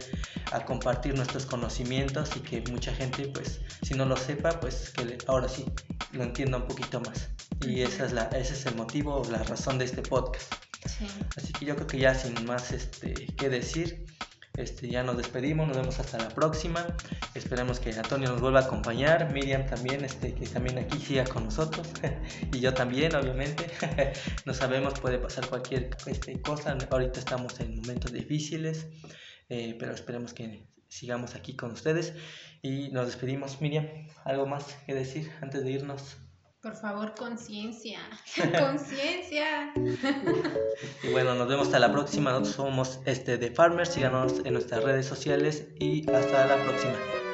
a compartir nuestros conocimientos y que mucha gente pues si no lo sepa pues que ahora sí lo entienda un poquito más. Y esa es la, ese es el motivo la razón de este podcast. Así que yo creo que ya sin más este, que decir, este, ya nos despedimos, nos vemos hasta la próxima. Esperemos que Antonio nos vuelva a acompañar, Miriam también, este, que también aquí siga con nosotros, <laughs> y yo también, obviamente. <laughs> no sabemos, puede pasar cualquier este, cosa. Ahorita estamos en momentos difíciles, eh, pero esperemos que sigamos aquí con ustedes. Y nos despedimos, Miriam. ¿Algo más que decir antes de irnos? Por favor, conciencia. <laughs> conciencia. y bueno, nos vemos hasta la próxima. Nosotros somos este, The Farmers. Síganos en nuestras redes sociales y hasta la próxima.